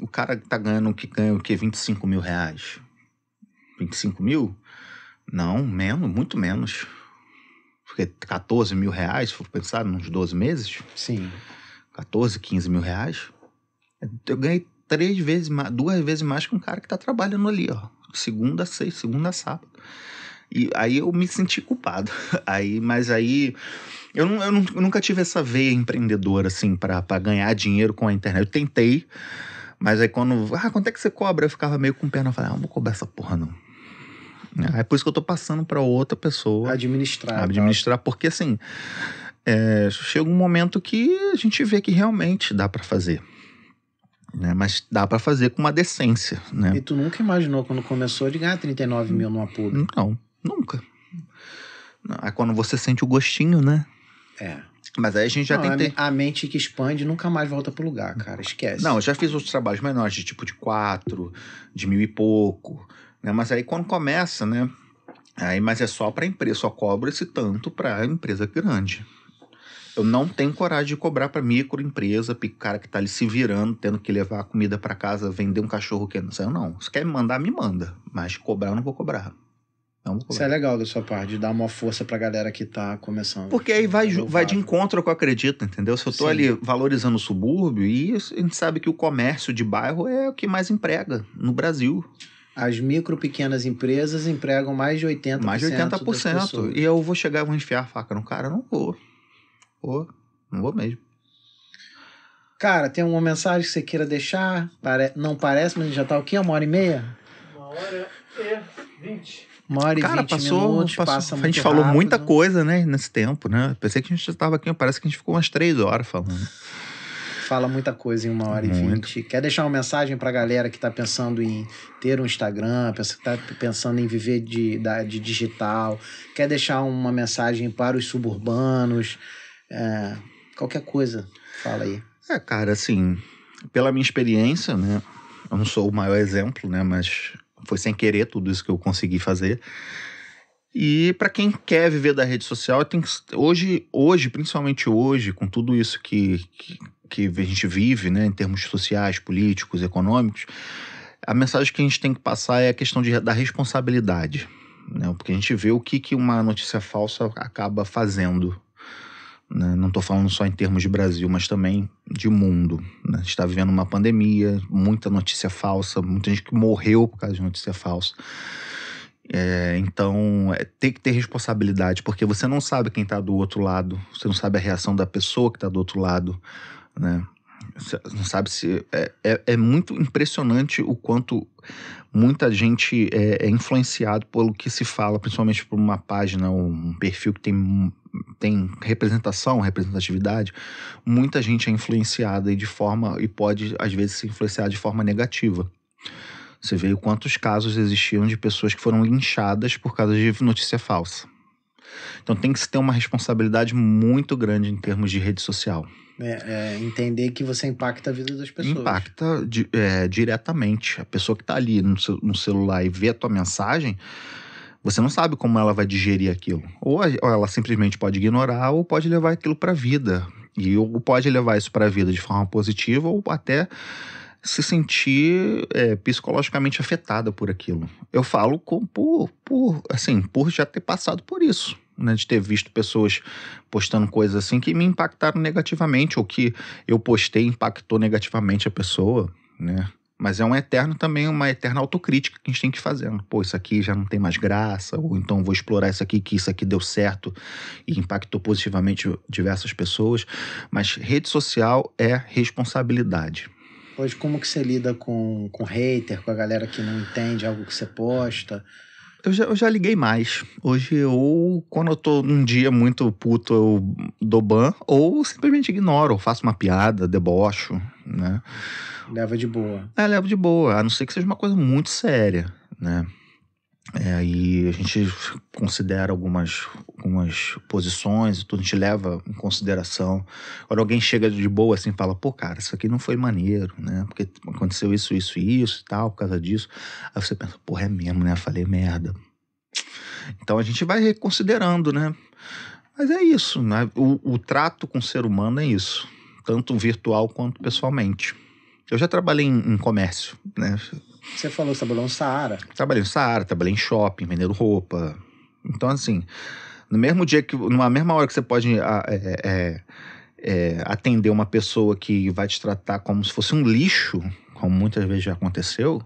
o cara tá ganhando o que ganha o quê? 25 mil reais. 25 mil? Não, menos, muito menos. Porque 14 mil reais, se for pensar, nos 12 meses, Sim. 14, 15 mil reais. Eu ganhei três vezes mais, duas vezes mais que um cara que tá trabalhando ali, ó. Segunda a sexta, segunda a sábado. E aí eu me senti culpado. Aí, mas aí eu, não, eu, não- eu nunca tive essa veia empreendedora, assim, pra ganhar dinheiro com a internet. Eu tentei, mas aí quando. Ah, quanto é que você cobra? Eu ficava meio com pena. Eu falei, ah, não vou cobrar essa porra, não. É por isso que eu tô passando pra outra pessoa Administrar. administrar, porque assim, é, chega um momento que a gente vê que realmente dá pra fazer. Né? Mas dá pra fazer com uma decência, E né? tu nunca imaginou quando começou de ganhar 39 mil numa pub. Não, nunca. Aí quando você sente o gostinho, né? É. Mas aí a gente já Não, a tentei. me- a, mente que expande nunca mais volta pro lugar, cara. Esquece. Não, eu já fiz outros trabalhos menores, de tipo de quatro, de mil e pouco. Né? Mas aí quando começa, né? Aí, mas é só pra empresa, só cobra esse tanto pra empresa grande. Eu não tenho coragem de cobrar para microempresa, cara que tá ali se virando, tendo que levar a comida para casa, vender um cachorro que não sei, não. Se quer me mandar, me manda, mas cobrar eu não vou cobrar. Não vou Isso cobrar. é legal da sua parte, de dar uma força pra galera que tá começando. Porque aí vai, É vai de encontro que eu acredito, entendeu? Se eu tô Sim. ali valorizando o subúrbio, e isso- a gente sabe que o comércio de bairro é o que mais emprega no Brasil. As micro pequenas empresas empregam mais de 80%. Mais de das 80%. pessoas. E eu vou chegar e vou enfiar a faca no cara? Não vou. Vou. Não vou mesmo. Cara, tem uma mensagem que você queira deixar? Pare- Não parece, mas já tá o quê? Uma hora e meia? Uma hora e vinte. Uma hora e Cara, vinte passou, minutos, passou- passa a muito gente falou rápido. muita coisa, né, nesse tempo, né? Pensei que a gente já estava aqui, parece que a gente ficou umas três horas falando. Fala muita coisa em uma hora e Muito. vinte. Quer deixar uma mensagem pra galera que tá pensando em ter um Instagram, pensa- que tá pensando em viver de, da- de digital? Quer deixar uma mensagem para os suburbanos? É, qualquer coisa, fala aí. É, cara, assim, pela minha experiência, né? Eu não sou o maior exemplo, né? Mas foi sem querer tudo isso que eu consegui fazer. E para quem quer viver da rede social, tem hoje, hoje, principalmente hoje, com tudo isso que, que, que a gente vive, né, em termos sociais, políticos, econômicos, a mensagem que a gente tem que passar é a questão de, da responsabilidade, né? Porque a gente vê o que, que uma notícia falsa acaba fazendo? Não estou falando só em termos de Brasil, mas também de mundo. né? A gente está vivendo uma pandemia, muita notícia falsa, muita gente que morreu por causa de notícia falsa. É, então, é, tem que ter responsabilidade, porque você não sabe quem está do outro lado, você não sabe a reação da pessoa que está do outro lado, né? Você não sabe se. É, é, é muito impressionante o quanto muita gente é, é influenciado pelo que se fala, principalmente por uma página um perfil que tem, tem representação, representatividade. Muita gente é influenciada e de forma. e pode, às vezes, se influenciar de forma negativa. Você vê quantos casos existiam de pessoas que foram linchadas por causa de notícia falsa. Então tem que se ter uma responsabilidade muito grande em termos de rede social. É, é, entender que você impacta a vida das pessoas. Impacta é, diretamente. A pessoa que está ali no, seu- no celular e vê a tua mensagem, você não sabe como ela vai digerir aquilo. Ou, ela simplesmente pode ignorar, ou pode levar aquilo para a vida. E ou pode levar isso para a vida de forma positiva, ou até se sentir é, psicologicamente afetada por aquilo. Eu falo com, por, por, assim, por já ter passado por isso. Né, de ter visto pessoas postando coisas assim que me impactaram negativamente, ou que eu postei impactou negativamente a pessoa, né? Mas é um eterno também, uma eterna autocrítica que a gente tem que fazendo. Pô, isso aqui já não tem mais graça, ou então vou explorar isso aqui, que isso aqui deu certo e impactou positivamente diversas pessoas. Mas rede social é responsabilidade. Hoje, como que você lida com, com hater, com a galera que não entende algo que você posta? Eu já, eu já liguei mais. Hoje, ou quando eu tô num dia muito puto, eu dou ban, ou simplesmente ignoro, faço uma piada, debocho, né? Leva de boa. É, levo de boa, a não ser que seja uma coisa muito séria, né? É, aí a gente considera algumas, algumas posições e tudo, a gente leva em consideração. Quando alguém chega de boa assim fala, pô, cara, isso aqui não foi maneiro, né? Porque aconteceu isso, isso e isso e tal, por causa disso. Aí você pensa, porra, é mesmo, né? Falei merda. Então a gente vai reconsiderando, né? Mas é isso, né? O, o trato com o ser humano é isso, tanto virtual quanto pessoalmente. Eu já trabalhei em, em comércio, né? Você falou que trabalhou no Saara. Trabalhei no Saara, trabalhei em shopping, vendendo roupa. Então, assim, no mesmo dia que. Numa mesma hora que você pode a- é, é, é, atender uma pessoa que vai te tratar como se fosse um lixo, como muitas vezes já aconteceu,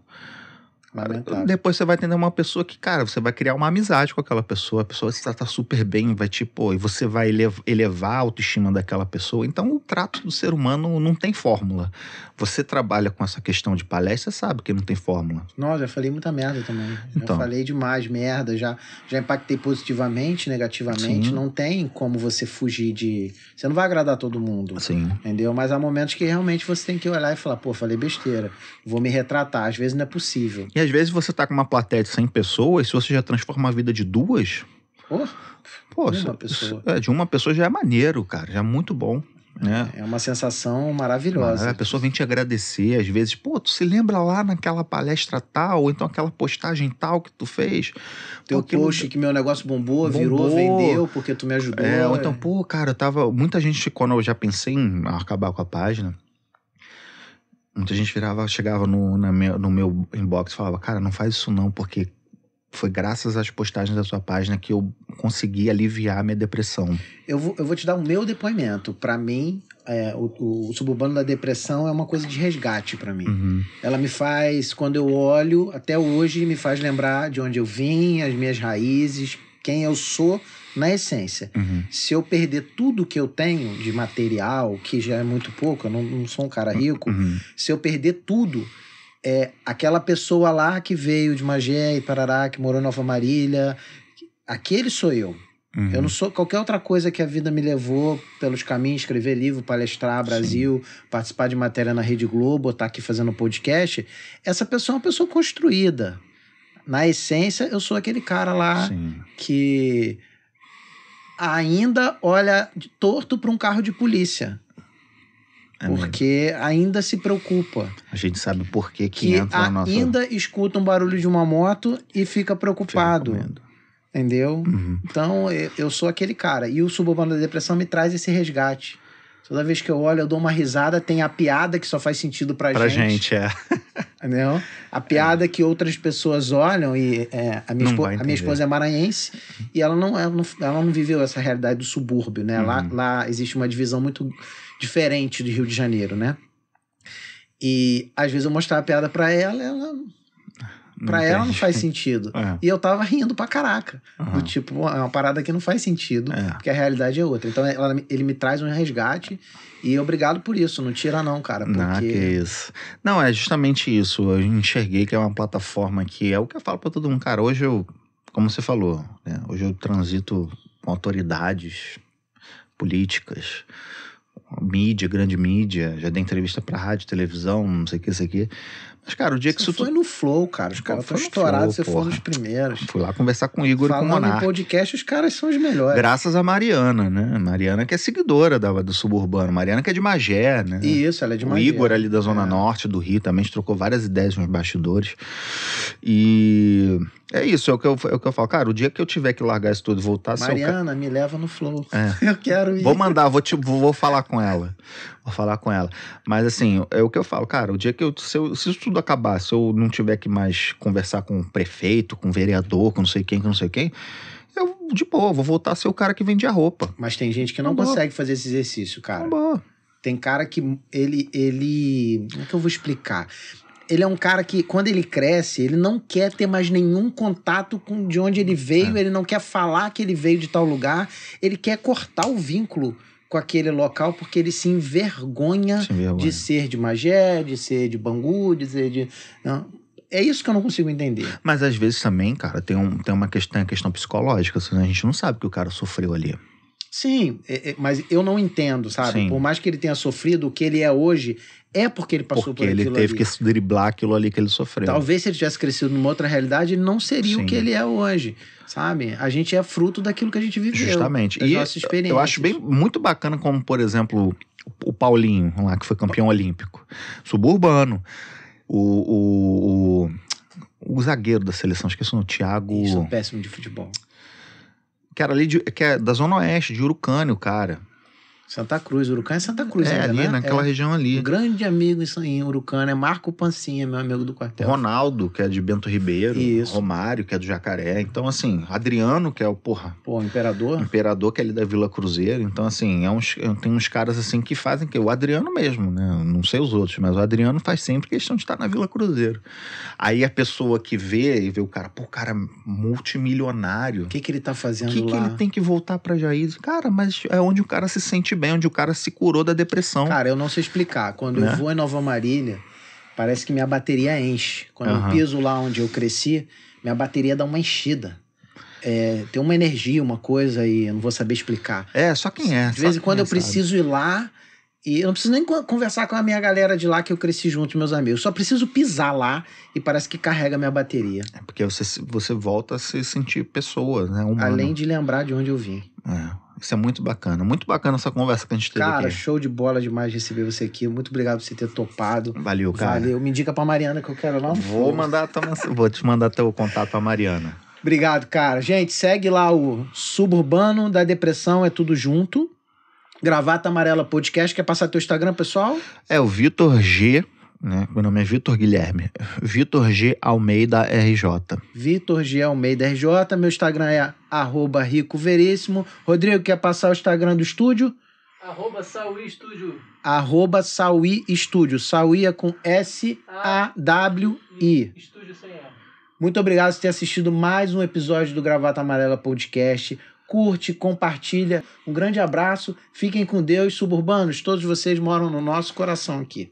Lamentável. depois você vai atender uma pessoa que, cara, você vai criar uma amizade com aquela pessoa, a pessoa se trata super bem, vai tipo, e você vai elev- elevar a autoestima daquela pessoa. Então, o trato do ser humano não tem fórmula. Você trabalha com essa questão de palestra, sabe que não tem fórmula. Nossa, já falei muita merda também. Então. Já falei demais merda, já, já impactei positivamente, negativamente. Sim. Não tem como você fugir de. Você não vai agradar todo mundo. Assim, Entendeu? Mas há momentos que realmente você tem que olhar e falar, pô, falei besteira. Vou me retratar. Às vezes não é possível. E às vezes você tá com uma plateia de 100 pessoas, se você já transforma a vida de duas, Pô, pô, De uma pessoa. isso- é, de uma pessoa já é maneiro, cara, já é muito bom. É. É uma sensação maravilhosa. A pessoa vem te agradecer, às vezes, pô, tu se lembra lá naquela palestra tal, ou então aquela postagem tal que tu fez. Teu Pô, post que meu negócio bombou, virou, Bombou. vendeu porque tu me ajudou. É, ou então, pô, cara, eu tava. Muita gente, quando eu já pensei em acabar com a página, muita gente virava, chegava no, na meu- no meu inbox e falava, cara, não faz isso não, porque foi graças às postagens da sua página que eu consegui aliviar a minha depressão. Eu vou, eu vou te dar o meu depoimento. Pra mim, é, o, o suburbano da depressão é uma coisa de resgate pra mim. Uhum. Ela me faz, quando eu olho, até hoje, me faz lembrar de onde eu vim, as minhas raízes, quem eu sou na essência. Uhum. Se eu perder tudo que eu tenho de material, que já é muito pouco, eu não, não sou um cara rico, Uhum. se eu perder tudo, é aquela pessoa lá que veio de Magé e Parará, que morou em Nova Marília, aquele sou eu. Uhum. Eu não sou qualquer outra coisa que a vida me levou pelos caminhos, escrever livro, palestrar Brasil, participar de matéria na Rede Globo, estar aqui fazendo podcast. Essa pessoa é uma pessoa construída. Na essência, eu sou aquele cara lá Sim. que ainda olha torto para um carro de polícia, É porque ainda se preocupa. A gente sabe por que que Que entra na nossa. ainda escuta um barulho de uma moto e fica preocupado, entendeu? Uhum. Então, eu, eu sou aquele cara. E o Suburbano da Depressão me traz esse resgate. Toda vez que eu olho, eu dou uma risada, tem a piada que só faz sentido pra, Pra gente. gente, é. Entendeu? A piada que outras pessoas olham, e é, a, minha a minha esposa é maranhense, e ela não, ela não, ela não viveu essa realidade do subúrbio, né? Lá, Uhum. lá existe uma divisão muito diferente do Rio de Janeiro, né? E às vezes eu mostrava a piada pra ela, ela pra ela não faz sentido. É. E eu tava rindo pra caraca. Aham. Do tipo, é uma parada que não faz sentido, É. porque a realidade é outra. Então ela- ele me traz um resgate e obrigado por isso. Não tira, não, cara. Porque Não, que isso. Não, é justamente isso. Eu enxerguei que é uma plataforma que é o que eu falo pra todo mundo. Cara, hoje eu, como você falou, né, hoje eu transito com autoridades políticas, mídia, grande mídia, já dei entrevista pra rádio, televisão, não sei o que, isso aqui. Mas, cara, o dia que você isso foi no Flow, cara. Os Cara, caras estão foi no estourados, você foi um porra. dos primeiros. Fui lá conversar com o Igor e com o Falando Monark. podcast, os caras são os melhores. Graças a Mariana, né? Mariana que é seguidora da, do Suburbano. Mariana que é de Magé, né? E isso, ela é de o Magé. Igor ali da Zona É. Norte do Rio também a gente trocou várias ideias nos bastidores. E é isso, é o, que eu, é o que eu falo. Cara, o dia que eu tiver que largar isso tudo e voltar a Mariana, me leva no Flow. É. Eu quero ir. Vou mandar, vou, te, vou, falar com ela. Vou falar com ela. Mas assim, é o que eu falo, cara, o dia que eu se, eu- se isso tudo acabar, se eu não tiver que mais conversar com o prefeito, com o vereador, com não sei quem, com não sei quem, eu, de boa, vou voltar a ser o cara que vendia roupa. Mas tem gente que não bom. consegue fazer esse exercício, cara. Tá bom. Tem cara que ele, ele. Como é que eu vou explicar? Ele é um cara que, quando ele cresce, ele não quer ter mais nenhum contato com de onde ele veio, É. ele não quer falar que ele veio de tal lugar, ele quer cortar o vínculo com aquele local porque ele se envergonha Sem vergonha. de ser de Magé, de ser de Bangu, de ser de. Não. É isso que eu não consigo entender. Mas às vezes também, cara, tem, um, tem uma questão, questão psicológica, a gente não sabe o que o cara sofreu ali. Sim, é- é- mas eu não entendo, sabe? Sim. Por mais que ele tenha sofrido, o que ele é hoje é porque ele passou Porque por ele aquilo teve ali. que driblar aquilo ali que ele sofreu. Talvez se ele tivesse crescido numa outra realidade, ele não seria Sim. o que ele é hoje, sabe? A gente é fruto daquilo que a gente viveu. Justamente. E eu acho bem muito bacana como, por exemplo, o Paulinho, lá que foi campeão olímpico. Suburbano. O, o, o, o zagueiro da seleção, esqueci o nome, Thiago. Isso, é péssimo de futebol. Que era ali de- que é da Zona Oeste, de Urucânia, o cara. Santa Cruz, Urucã é Santa Cruz, é, ainda, ali né? naquela É. região Um ali. grande amigo em- em Urucânia é Marco Pancinha, meu amigo do quartel. Ronaldo, que é de Bento Ribeiro. Isso. Romário, que é do Jacaré. Então, assim, Adriano, que é o, porra, Pô, o Imperador. imperador que é ali da Vila Cruzeiro. Então, assim, é uns, tem uns caras assim que fazem que o Adriano mesmo, né? Não sei os outros, mas o Adriano faz sempre questão de estar na Vila Cruzeiro. Aí a pessoa que vê e vê o cara, pô, cara multimilionário. O que, que ele tá O fazendo que, que lá? ele tem que voltar pra Jair? Cara, mas é onde o cara se sente bem, onde o cara se curou da depressão. Cara, eu não sei explicar. Quando Né? eu vou em Nova Marília, parece que minha bateria enche. Quando Aham. eu piso lá onde eu cresci, minha bateria dá uma enchida. É, tem uma energia, uma coisa aí, eu não vou saber explicar. É, só quem é. De vez em quando eu sabe. preciso ir lá e eu não preciso nem co- conversar com a minha galera de lá que eu cresci junto, meus amigos. Só preciso pisar lá e parece que carrega minha bateria. É porque você, você volta a se sentir pessoa, né? Humano. Além de lembrar de onde eu vim. É. Isso é muito bacana. Muito bacana essa conversa que a gente teve Cara, aqui. show de bola demais receber você aqui. Muito obrigado por você ter topado. Valeu, cara. Valeu. Me indica pra Mariana que eu quero lá. Vou mandar tua vou te mandar teu contato pra Mariana. Obrigado, cara. Gente, segue lá o Suburbano da Depressão, é tudo junto. Gravata Amarela Podcast. Quer passar teu Instagram, pessoal? É o Vitor G, né? Meu nome é Vitor Guilherme. Vitor G Almeida RJ. Vitor G. Almeida RJ. Meu Instagram é arroba Rico Veríssimo. Rodrigo, quer passar o Instagram do estúdio? Arroba Saúl Estúdio. Arroba Sauí Estúdio. Sauí é com S-A-W-I. Estúdio sem erro. Muito obrigado por ter assistido mais um episódio do Gravata Amarela Podcast. Curte, compartilha. Um grande abraço. Fiquem com Deus, suburbanos. Todos vocês moram no nosso coração aqui.